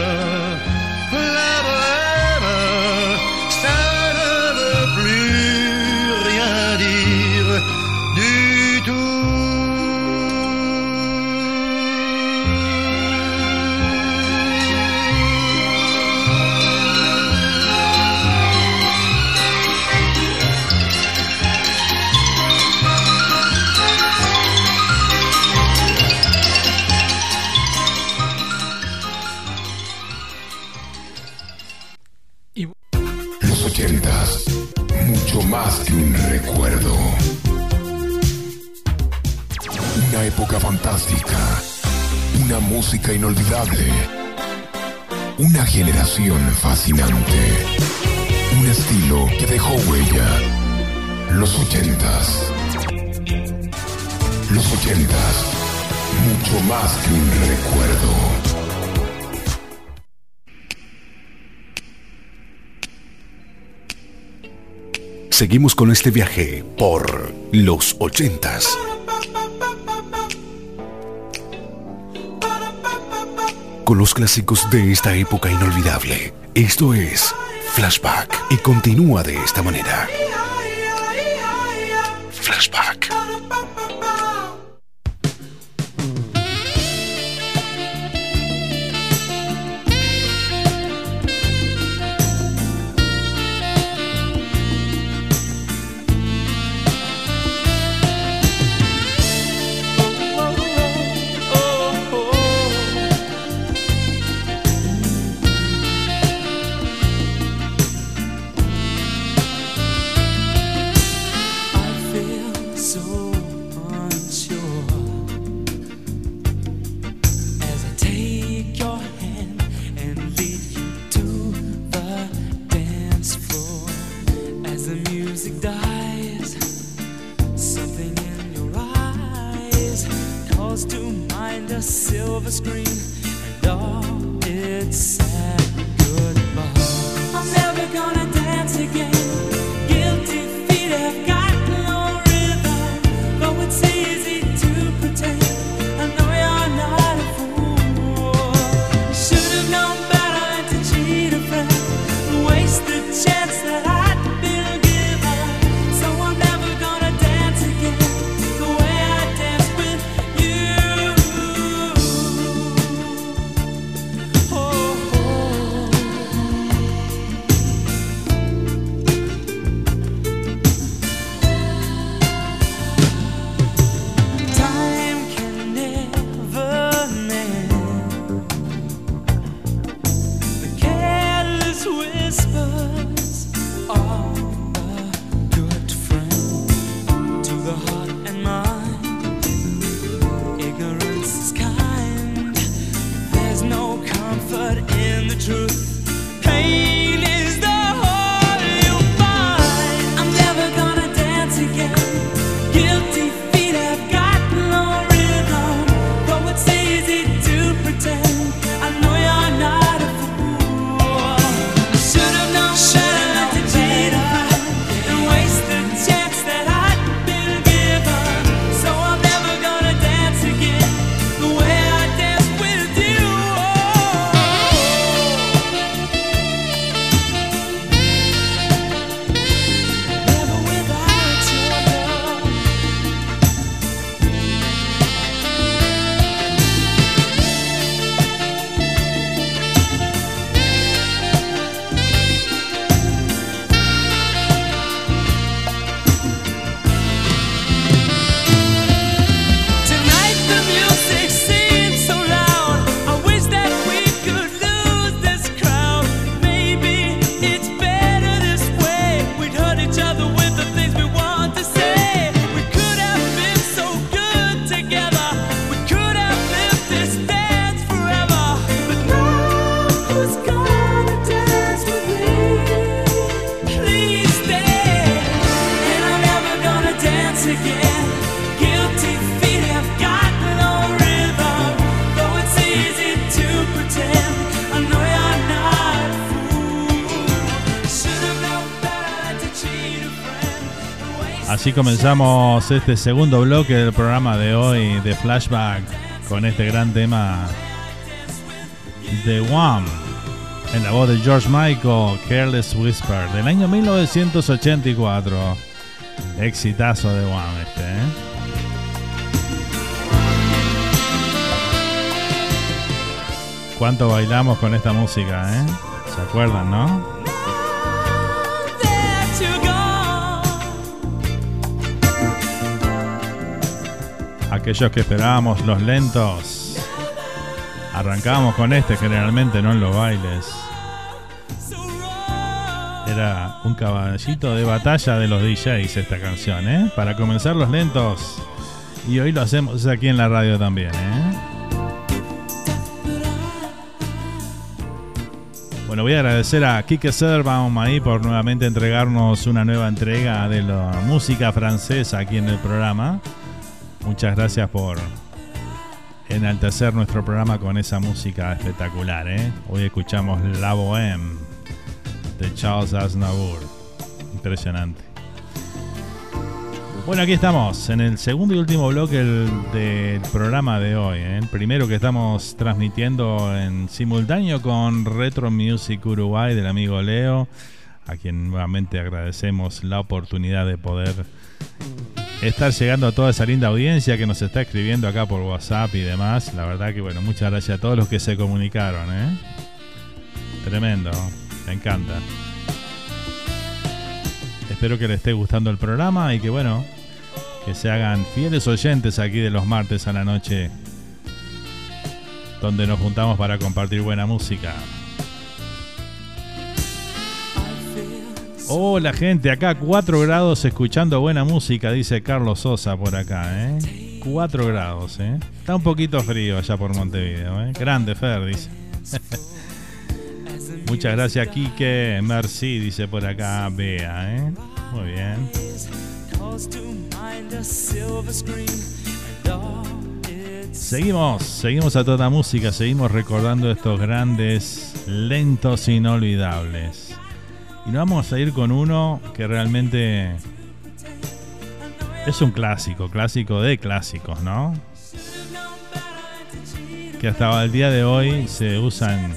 un estilo que dejó huella. Los ochentas. Los ochentas, mucho más que un recuerdo. Seguimos con este viaje por los ochentas. Con los clásicos de esta época inolvidable. Esto es Flashback y continúa de esta manera. Así comenzamos este segundo bloque del programa de hoy de Flashback con este gran tema de Wham en la voz de George Michael, Careless Whisper del año 1984. Exitazo de Wham este, ¿eh? ¿Cuánto bailamos con esta música, eh? ¿Se acuerdan, no? Aquellos que esperábamos los lentos. Arrancábamos con este generalmente, no en los bailes. Era un caballito de batalla de los DJs esta canción, ¿eh? Para comenzar los lentos. Y hoy lo hacemos aquí en la radio también, ¿eh? Bueno, voy a agradecer a Kike Serbaum ahí por nuevamente entregarnos una nueva entrega de la música francesa aquí en el programa. Muchas gracias por enaltecer nuestro programa con esa música espectacular. ¿eh? Hoy escuchamos La Bohème de Charles Aznavour. Impresionante. Bueno, aquí estamos en el segundo y último bloque del, programa de hoy. ¿eh? El primero que estamos transmitiendo en simultáneo con Retro Music Uruguay del amigo Leo, a quien nuevamente agradecemos la oportunidad de poder estar llegando a toda esa linda audiencia que nos está escribiendo acá por WhatsApp y demás. La verdad que bueno, muchas gracias a todos los que se comunicaron. ¿eh? Tremendo, me encanta. Espero que les esté gustando el programa y que bueno, que se hagan fieles oyentes aquí de los martes a la noche, donde nos juntamos para compartir buena música. Hola gente, acá 4 grados escuchando buena música, dice Carlos Sosa por acá, ¿eh? 4 grados, ¿eh? Está un poquito frío allá por Montevideo, ¿eh? Grande Fer, dice. Muchas gracias, Quique. Merci, dice por acá Bea, ¿eh? Muy bien. Seguimos, seguimos a toda música, seguimos recordando estos grandes, lentos, inolvidables. Y nos vamos a ir con uno que realmente es un clásico, clásico de clásicos, ¿no? Que hasta el día de hoy se usan,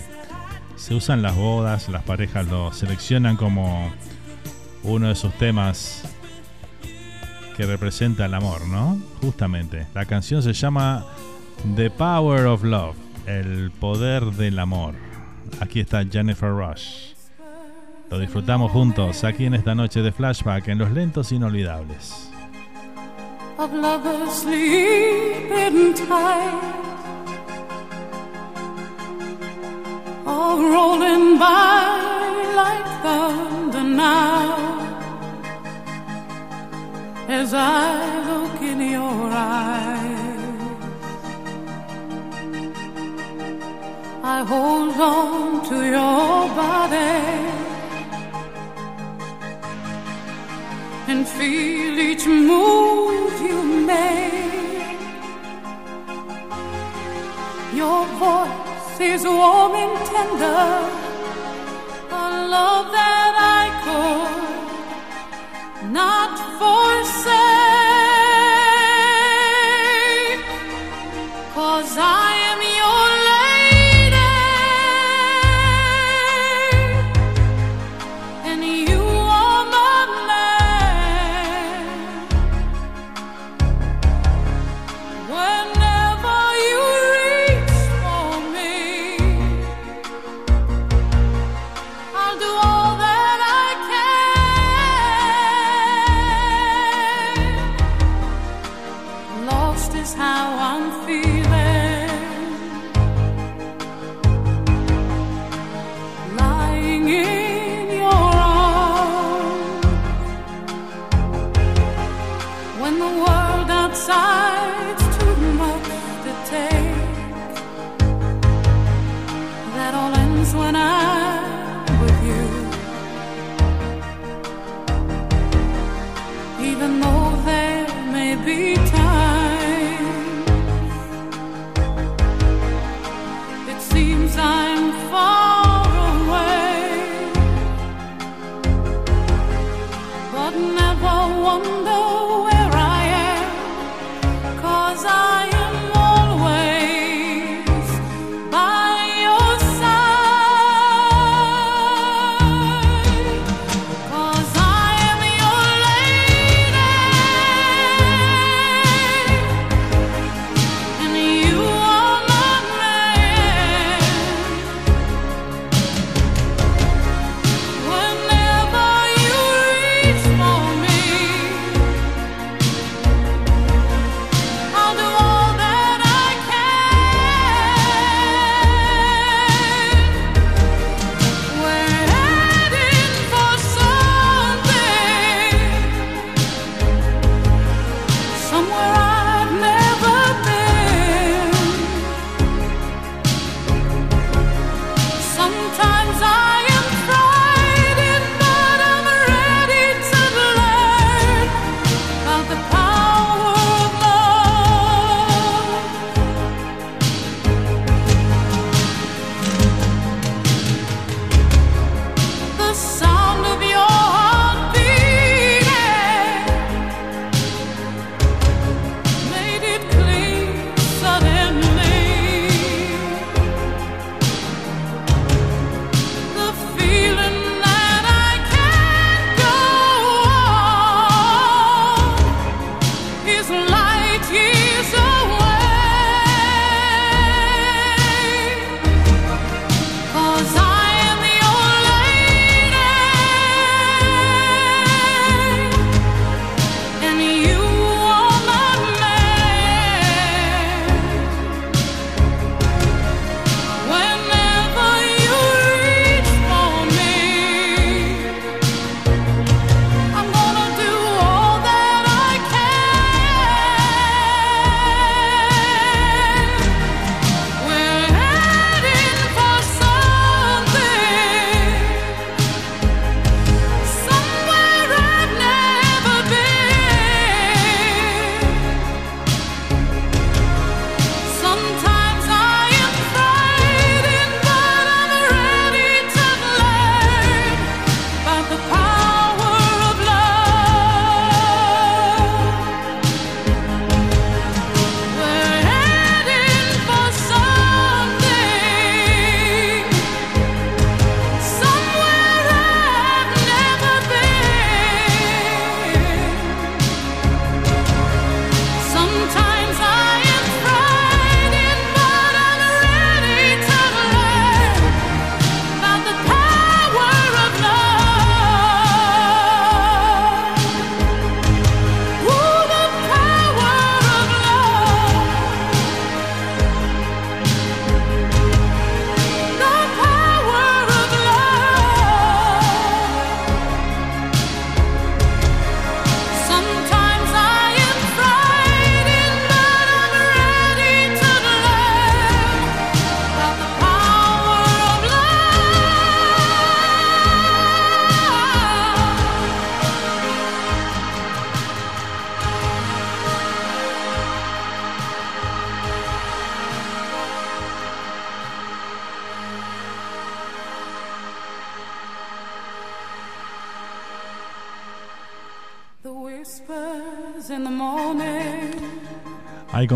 se usan las bodas, las parejas lo seleccionan como uno de sus temas que representa el amor, ¿no? Justamente. La canción se llama The Power of Love, el poder del amor. Aquí está Jennifer Rush. Lo disfrutamos juntos aquí en esta noche de flashback en los lentos inolvidables. of lovers all rolling by like thunder now. As I look in your eyes, I hold on to your body. And feel each move you make. Your voice is warm and tender, a love that I could not forsake. Cause I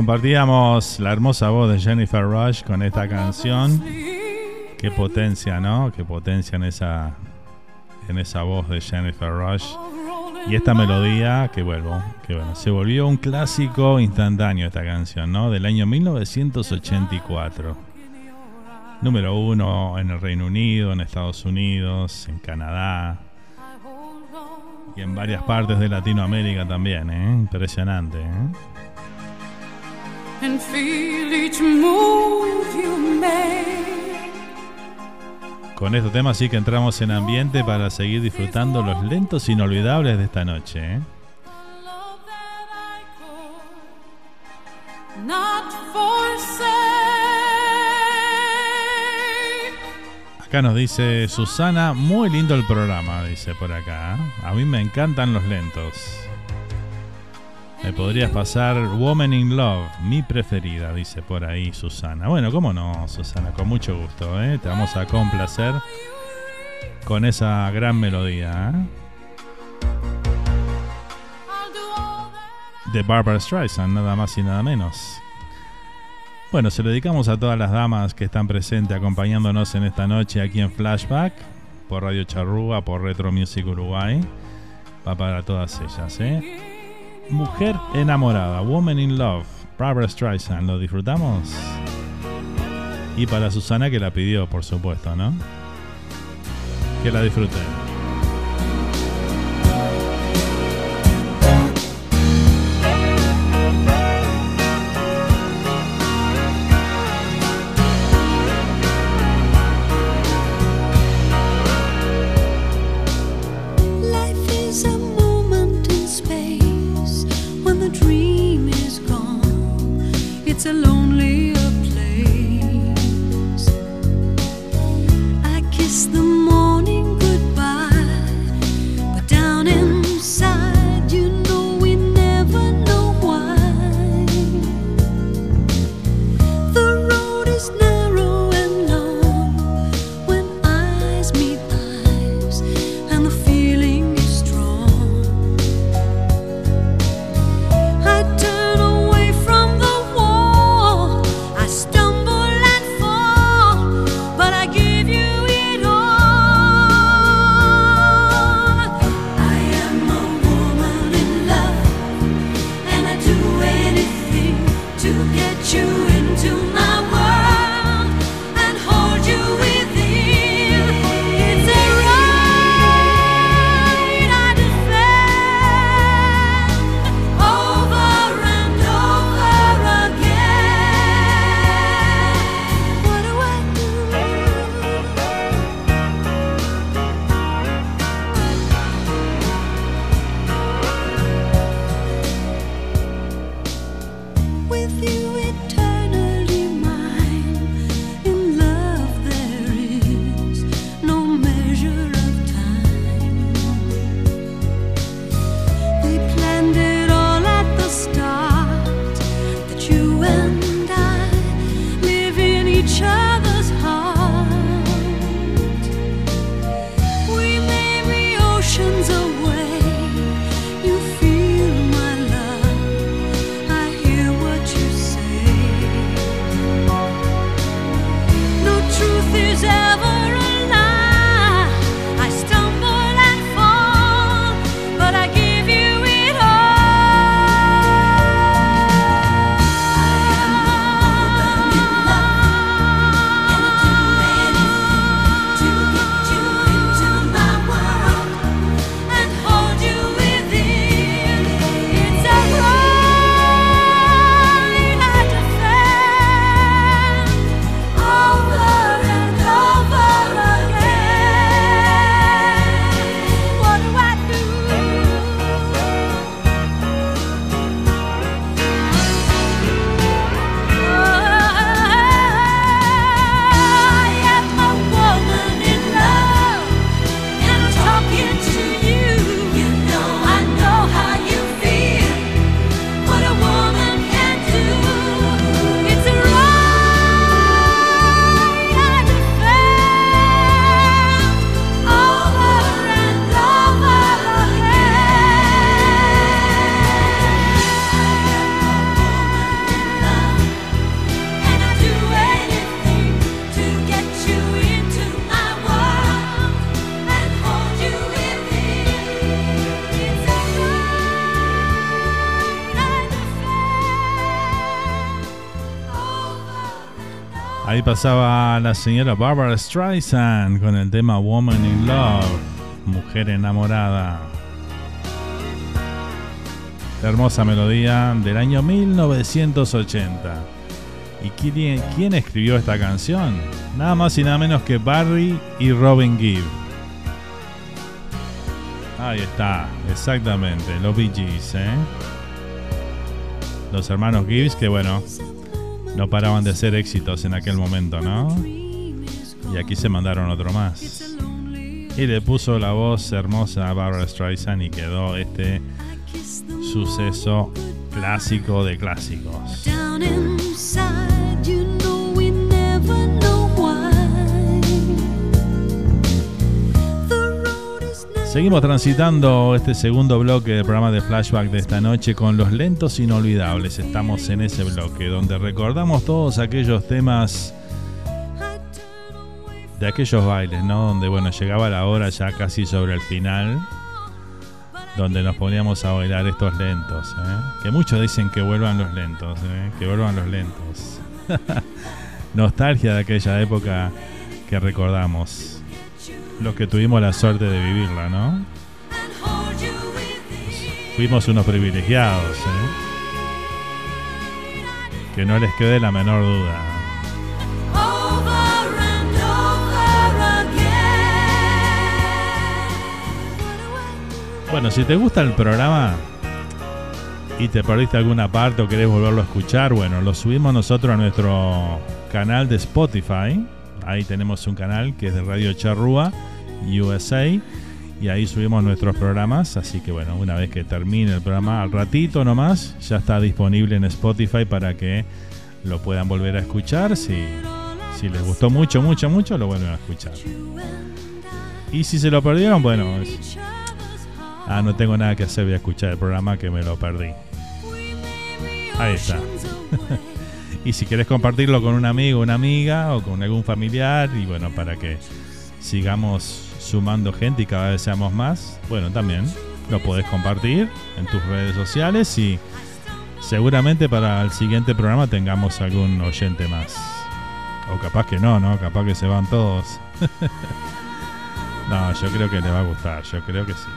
compartíamos la hermosa voz de Jennifer Rush con esta canción. Qué potencia, ¿no? Qué potencia en esa en esa voz de Jennifer Rush. Y esta melodía, que vuelvo, que bueno, se volvió un clásico instantáneo esta canción, ¿no? Del año 1984. Número uno en el Reino Unido, en Estados Unidos, en Canadá y en varias partes de Latinoamérica también, ¿eh? Impresionante, ¿eh? And feel each move you make. Con este tema sí que entramos en ambiente para seguir disfrutando los lentos inolvidables de esta noche, ¿eh? Acá nos dice Susana, muy lindo el programa, dice por acá. ¿eh? A mí me encantan los lentos. Me podrías pasar Woman in Love, mi preferida, dice por ahí Susana. Bueno, cómo no, Susana, con mucho gusto, ¿eh? Te vamos a complacer con esa gran melodía, ¿eh? De Barbara Streisand, nada más y nada menos. Bueno, se lo dedicamos a todas las damas que están presentes acompañándonos en esta noche aquí en Flashback, por Radio Charrúa, por Retro Music Uruguay. Va para todas ellas, ¿eh? Mujer enamorada, Woman in Love, Barbara Streisand, ¿lo disfrutamos? Y para Susana que la pidió, por supuesto, ¿no? Que la disfruten. Pasaba la señora Barbara Streisand con el tema Woman in Love, Mujer enamorada. Hermosa melodía del año 1980. ¿Y quién, escribió esta canción? Nada más y nada menos que Barry y Robin Gibb. Ahí está, exactamente, los Bee ¿eh? Los hermanos Gibbs que bueno, no paraban de ser éxitos en aquel momento, ¿no? Y aquí se mandaron otro más. Y le puso la voz hermosa a Barbara Streisand y quedó este suceso clásico de clásicos. Seguimos transitando este segundo bloque del programa de flashback de esta noche con los lentos inolvidables. Estamos en ese bloque donde recordamos todos aquellos temas de aquellos bailes, ¿no? Donde, bueno, llegaba la hora ya casi sobre el final, donde nos poníamos a bailar estos lentos, ¿eh? Que muchos dicen que vuelvan los lentos, ¿eh? Que vuelvan los lentos. Nostalgia de aquella época que recordamos. Los que tuvimos la suerte de vivirla, ¿no? Fuimos unos privilegiados, ¿eh? Que no les quede la menor duda. Bueno, si te gusta el programa y te perdiste alguna parte o querés volverlo a escuchar, bueno, lo subimos nosotros a nuestro canal de Spotify. Ahí tenemos un canal que es de Radio Charrúa USA y ahí subimos nuestros programas. Así que bueno, una vez que termine el programa, al ratito nomás, ya está disponible en Spotify para que lo puedan volver a escuchar. Si, si les gustó mucho, mucho, mucho, lo vuelven a escuchar. Y si se lo perdieron, bueno, Ah, no tengo nada que hacer, voy a escuchar el programa que me lo perdí. Ahí está. y si quieres compartirlo con un amigo, una amiga o con algún familiar, y bueno, para que sigamos sumando gente y cada vez seamos más, bueno, también lo podés compartir en tus redes sociales y seguramente para el siguiente programa tengamos algún oyente más. O capaz que no, ¿no? Capaz que se van todos. no, yo creo que le va a gustar, yo creo que sí.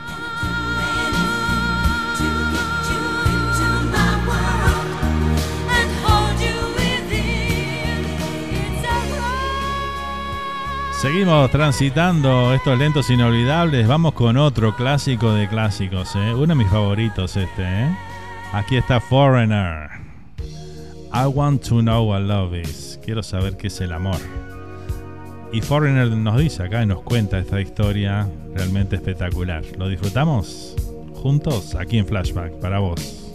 Seguimos transitando estos lentos inolvidables. Vamos con otro clásico de clásicos, ¿eh? uno de mis favoritos este. ¿eh? Aquí está Foreigner. I want to know what love is. Quiero saber qué es el amor. Y Foreigner nos dice acá y nos cuenta esta historia realmente espectacular. ¿Lo disfrutamos? Juntos aquí en Flashback para vos.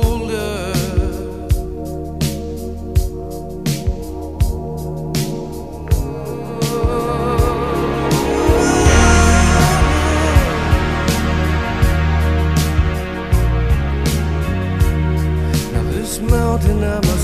This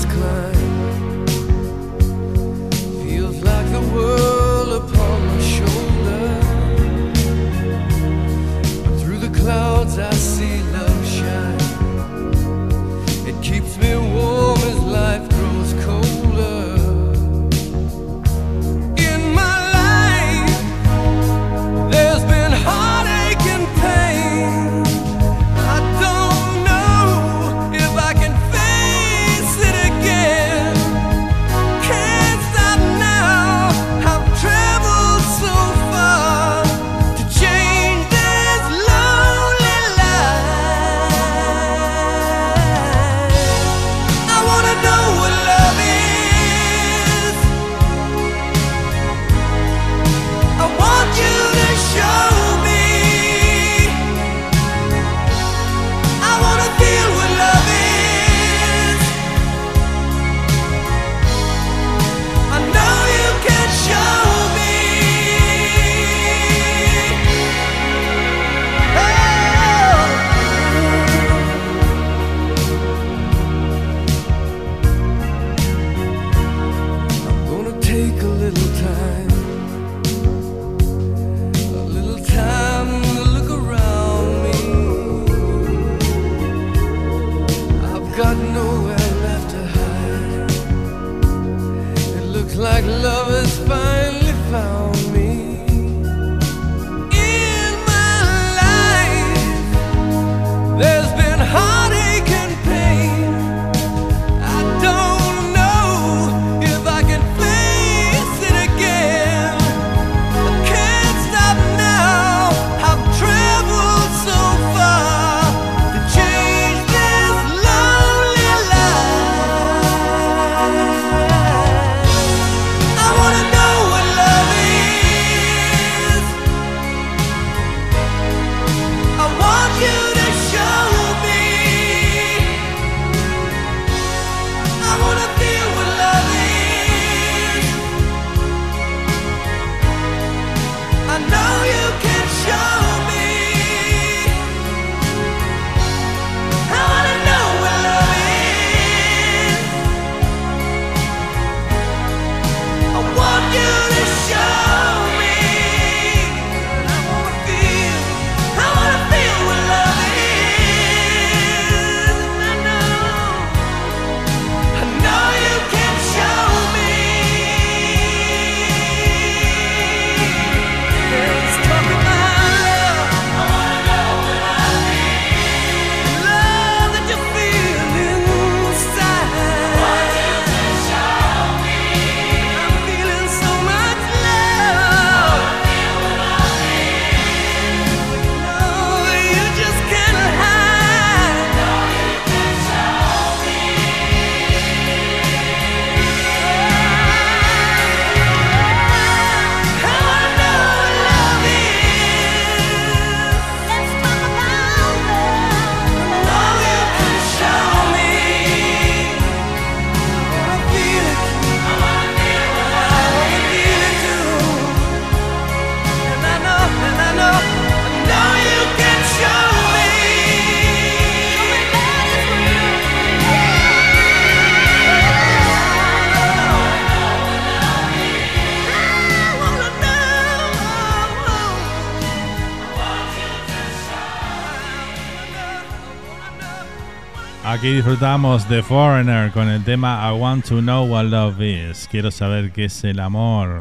Disfrutamos de Foreigner con el tema I Want to Know What Love Is. Quiero saber qué es el amor.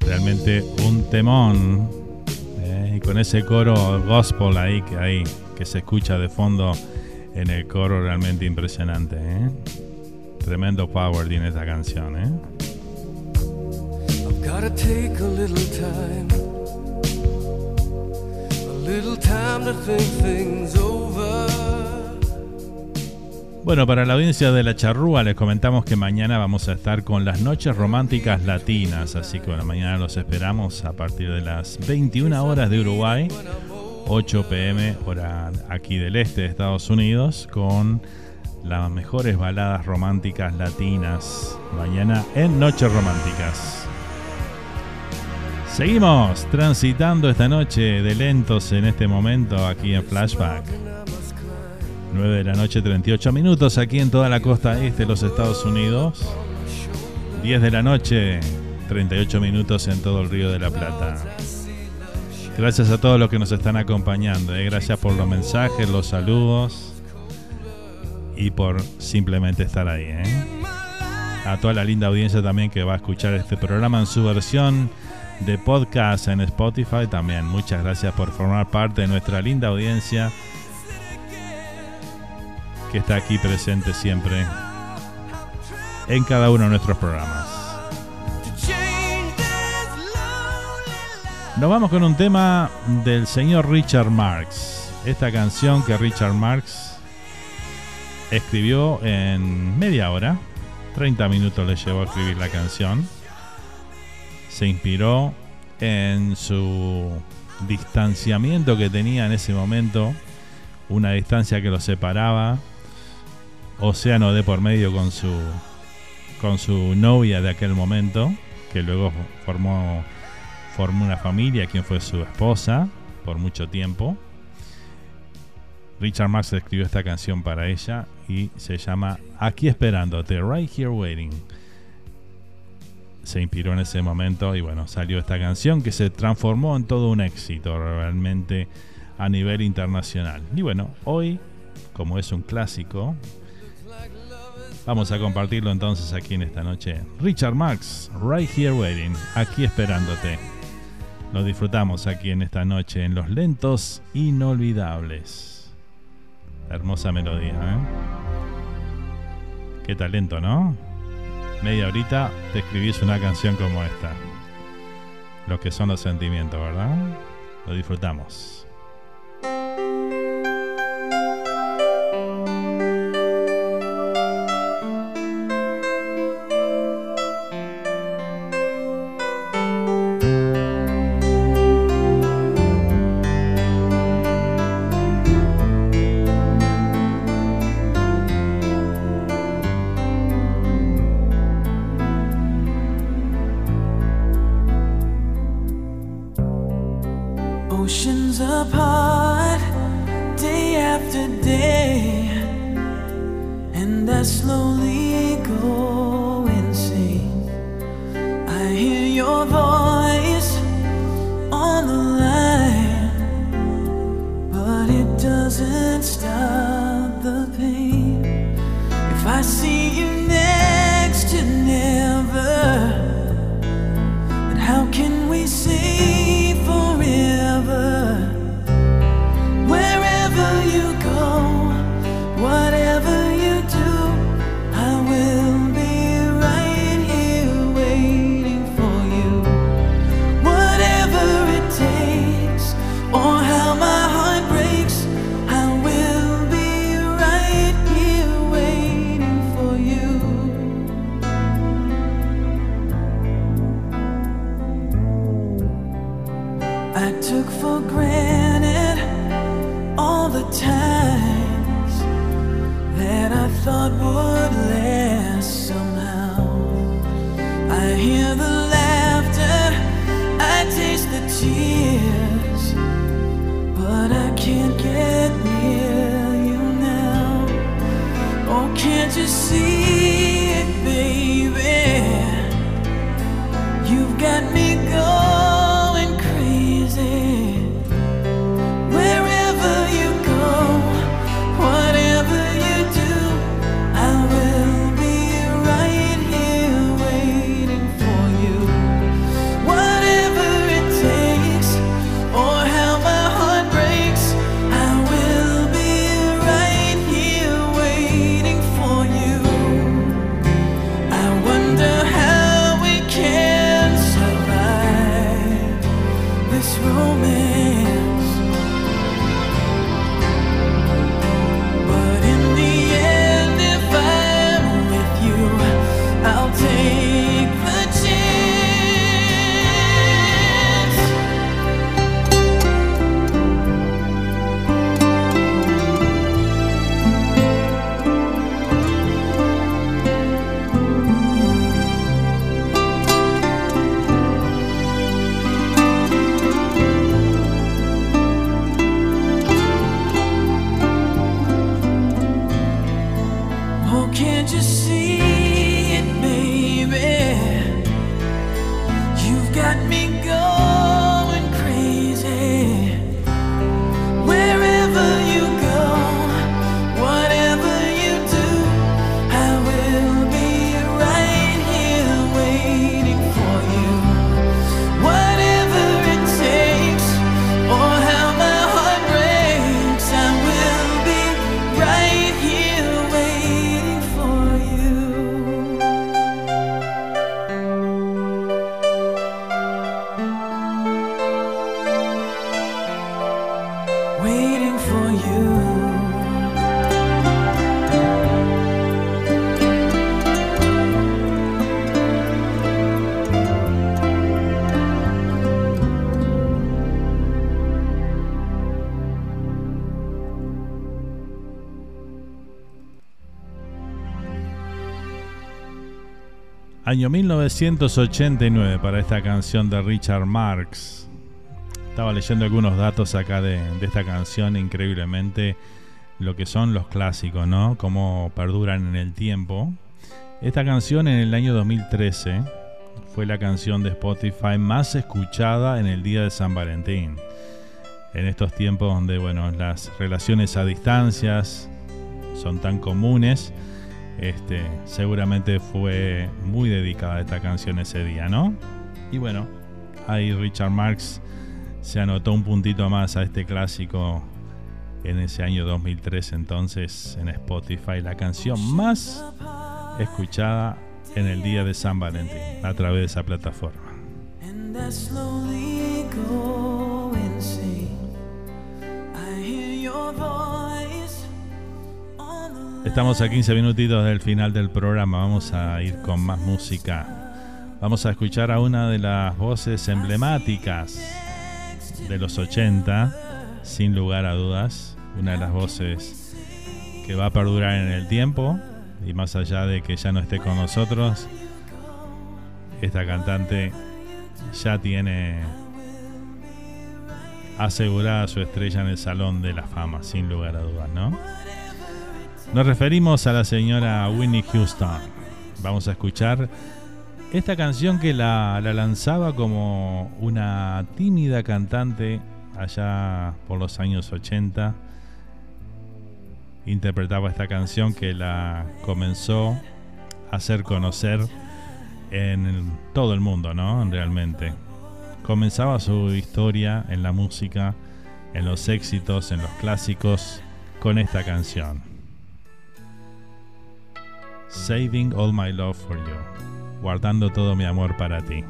Realmente un temón. ¿eh? Y con ese coro gospel ahí que, ahí que se escucha de fondo en el coro, realmente impresionante. ¿eh? Tremendo power tiene esta canción. ¿eh? I've gotta take a little time, a little time to think things over. Bueno, para la audiencia de la charrúa les comentamos que mañana vamos a estar con las noches románticas latinas, así que mañana los esperamos a partir de las 21 horas de Uruguay, 8 pm hora aquí del este de Estados Unidos, con las mejores baladas románticas latinas, mañana en Noches Románticas. Seguimos transitando esta noche de lentos en este momento aquí en Flashback. 9 de la noche, 38 minutos aquí en toda la costa este de los Estados Unidos. 10 de la noche, 38 minutos en todo el Río de la Plata. Gracias a todos los que nos están acompañando. eh. Gracias por los mensajes, los saludos y por simplemente estar ahí. eh. A toda la linda audiencia también que va a escuchar este programa en su versión de podcast en Spotify también. Muchas gracias por formar parte de nuestra linda audiencia que está aquí presente siempre en cada uno de nuestros programas. Nos vamos con un tema del señor Richard Marx. Esta canción que Richard Marx escribió en media hora, 30 minutos le llevó a escribir la canción. Se inspiró en su distanciamiento que tenía en ese momento, una distancia que lo separaba, océano de por medio con su con su novia de aquel momento, que luego formó formó una familia, quien fue su esposa por mucho tiempo. Richard Marx escribió esta canción para ella y se llama Aquí esperándote, Right Here Waiting. Se inspiró en ese momento y bueno, salió esta canción que se transformó en todo un éxito realmente a nivel internacional. Y bueno, hoy como es un clásico, vamos a compartirlo entonces aquí en esta noche. Richard Marx, Right Here Waiting, aquí esperándote. Lo disfrutamos aquí en esta noche en Los Lentos Inolvidables. Hermosa melodía, ¿eh? Qué talento, ¿no? Media horita te escribís una canción como esta. Lo que son los sentimientos, ¿verdad? Lo disfrutamos. Año 1989 para esta canción de Richard Marx. Estaba leyendo algunos datos acá de, de esta canción, increíblemente lo que son los clásicos, ¿no? Cómo perduran en el tiempo. Esta canción en el año 2013 fue la canción de Spotify más escuchada en el día de San Valentín. en estos tiempos donde bueno, las relaciones a distancias son tan comunes, este, seguramente fue muy dedicada esta canción ese día, ¿no? Y bueno, ahí Richard Marx se anotó un puntito más a este clásico en ese año 2003 entonces en Spotify, la canción más escuchada en el día de San Valentín a través de esa plataforma. Estamos a 15 minutitos del final del programa, vamos a ir con más música. Vamos a escuchar a una de las voces emblemáticas de los 80, sin lugar a dudas, una de las voces que va a perdurar en el tiempo y más allá de que ya no esté con nosotros, esta cantante ya tiene asegurada su estrella en el Salón de la Fama, sin lugar a dudas, ¿no? Nos referimos a la señora Winnie Houston. Vamos a escuchar esta canción que la, la lanzaba como una tímida cantante allá por los años 80. Interpretaba esta canción que la comenzó a hacer conocer en todo el mundo, ¿no? Realmente. Comenzaba su historia en la música, en los éxitos, en los clásicos, con esta canción. Saving All My Love for You. Guardando todo mi amor para ti.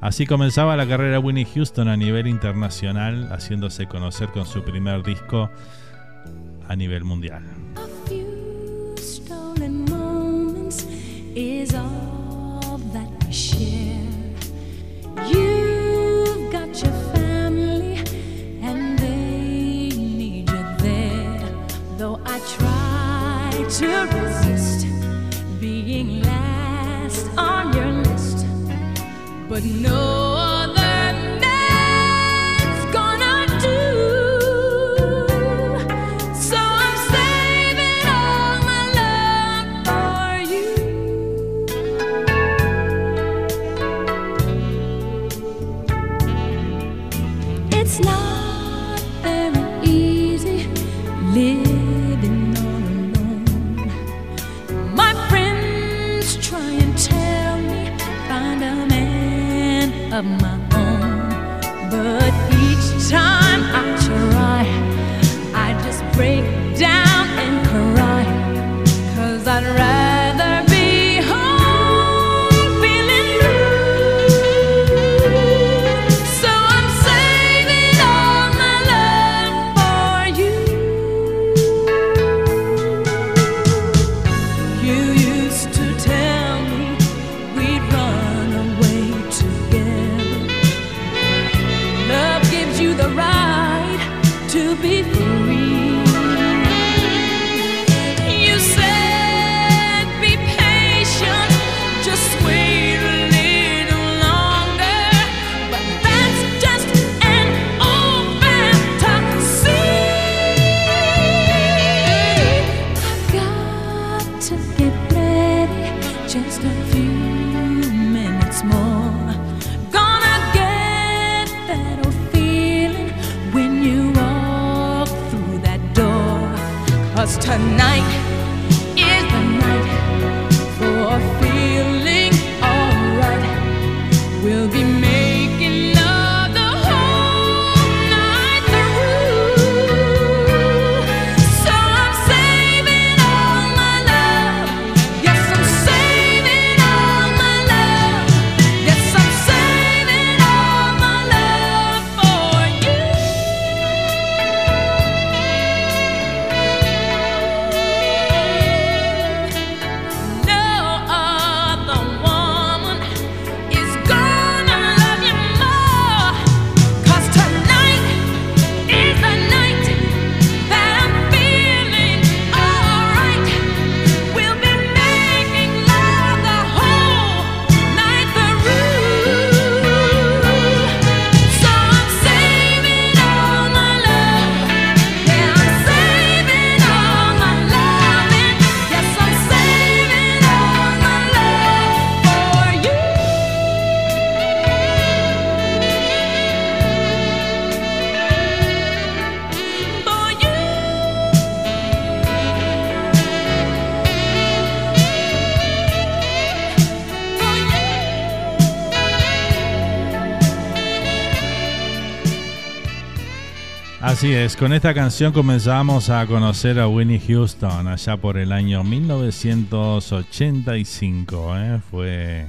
Así comenzaba la carrera Winnie Houston a nivel internacional, haciéndose conocer con su primer disco a nivel mundial. stolen moments on your list, but no other man's of my own, but each time I try, Así es, con esta canción comenzamos a conocer a Winnie Houston allá por el año 1985. ¿eh? Fue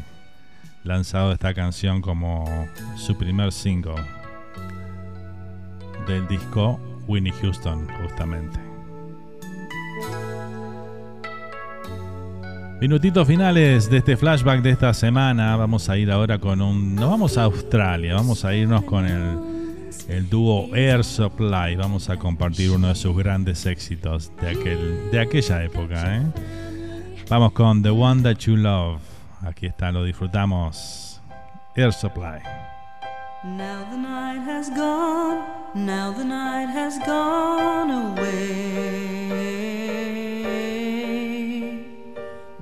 lanzado esta canción como su primer single del disco Winnie Houston, justamente. Minutitos finales de este flashback de esta semana. Vamos a ir ahora con un. Nos vamos a Australia. Vamos a irnos con el, el dúo Air Supply. Vamos a compartir uno de sus grandes éxitos de, aquel, de aquella época. ¿eh? Vamos con The One That You Love. Aquí está, lo disfrutamos. Air Supply. Now the night has gone, now the night has gone away.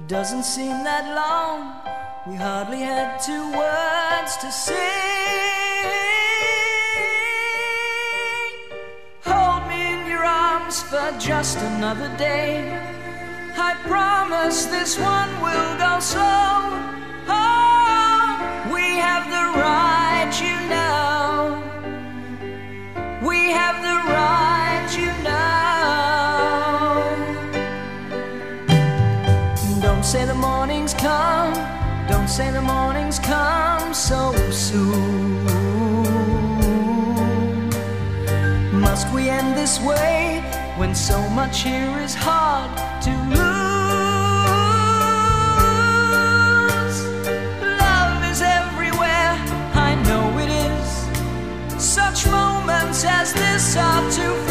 Doesn't seem that long, we hardly had two words to say. For just another day. I promise this one will go slow. Oh, we have the right, you know. We have the right, you know. Don't say the morning's come. Don't say the morning's come so soon. Must we end this way so much here is hard to lose? Love is everywhere, I know it is. Such moments as this are too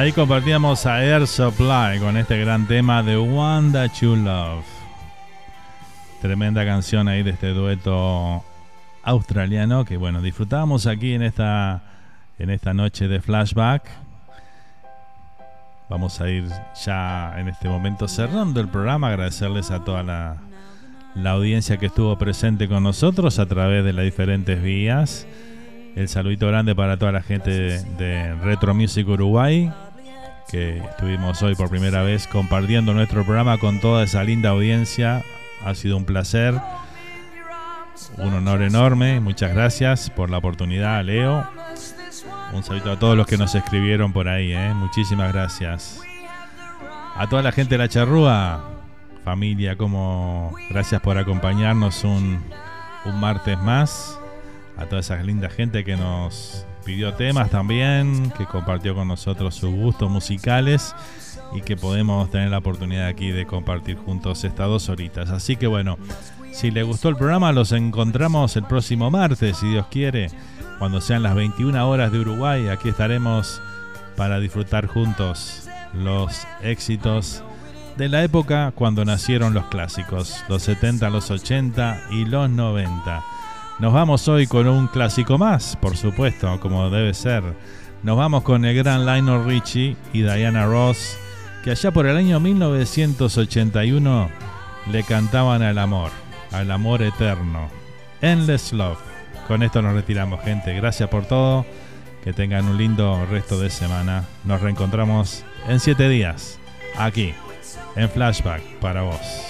Ahí compartíamos a Air Supply con este gran tema de One That You Love. Tremenda canción ahí de este dueto australiano que bueno, disfrutamos aquí en esta en esta noche de flashback. Vamos a ir ya en este momento cerrando el programa, agradecerles a toda la, audiencia que estuvo presente con nosotros a través de las diferentes vías. El saludito grande para toda la gente de Retro Music Uruguay, que estuvimos hoy por primera vez compartiendo nuestro programa con toda esa linda audiencia. Ha sido un placer, un honor enorme. Muchas gracias por la oportunidad, Leo. Un saludo a todos los que nos escribieron por ahí, ¿eh? muchísimas gracias. A toda la gente de la charrúa, familia, como gracias por acompañarnos un, un martes más. A toda esa linda gente que nos pidió temas también, que compartió con nosotros sus gustos musicales y que podemos tener la oportunidad aquí de compartir juntos estas dos horitas. Así que bueno, si les gustó el programa, los encontramos el próximo martes, si Dios quiere, cuando sean las 21 horas de Uruguay. Aquí estaremos para disfrutar juntos los éxitos de la época cuando nacieron los clásicos, los 70, los 80 y los 90. Nos vamos hoy con un clásico más, por supuesto, como debe ser. Nos vamos con el gran Lionel Richie y Diana Ross, que allá por el año 1981 le cantaban al amor, al amor eterno. Endless Love. Con esto nos retiramos, gente. Gracias por todo. Que tengan un lindo resto de semana. Nos reencontramos en siete días, aquí, en Flashback para vos.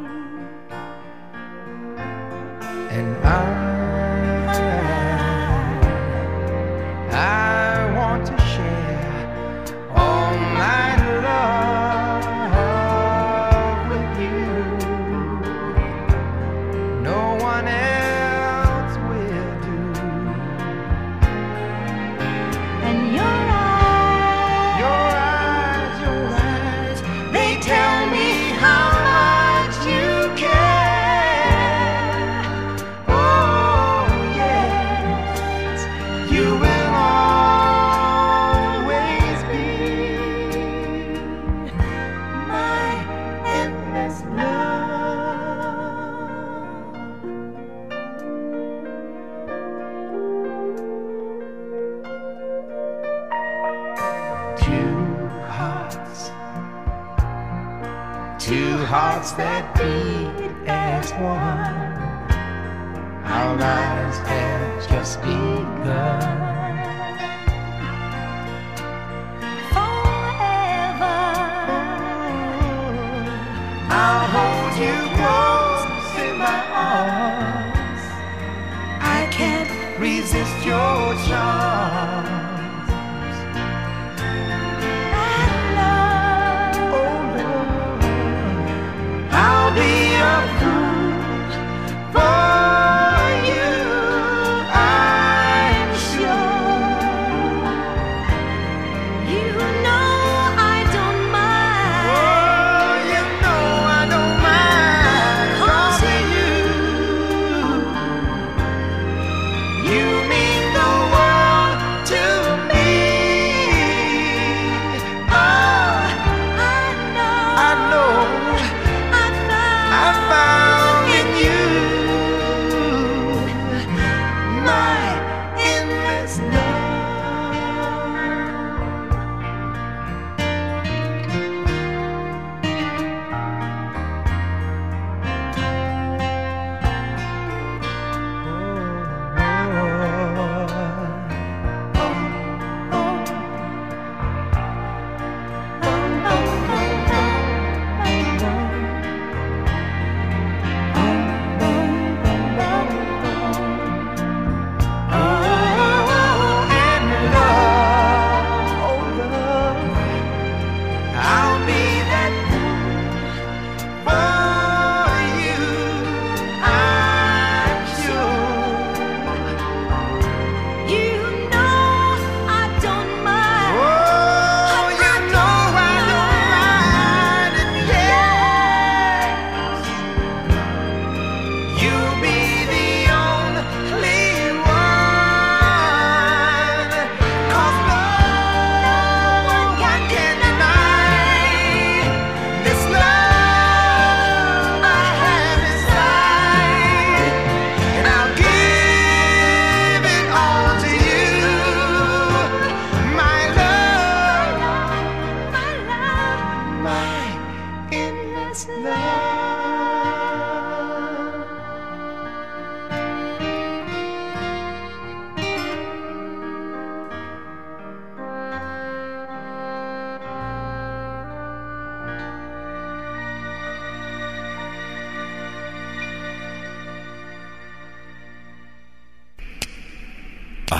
And I, I hearts that beat as one. Our lives have just begun. Forever, I'll hold you close in my arms. I can't resist your charms.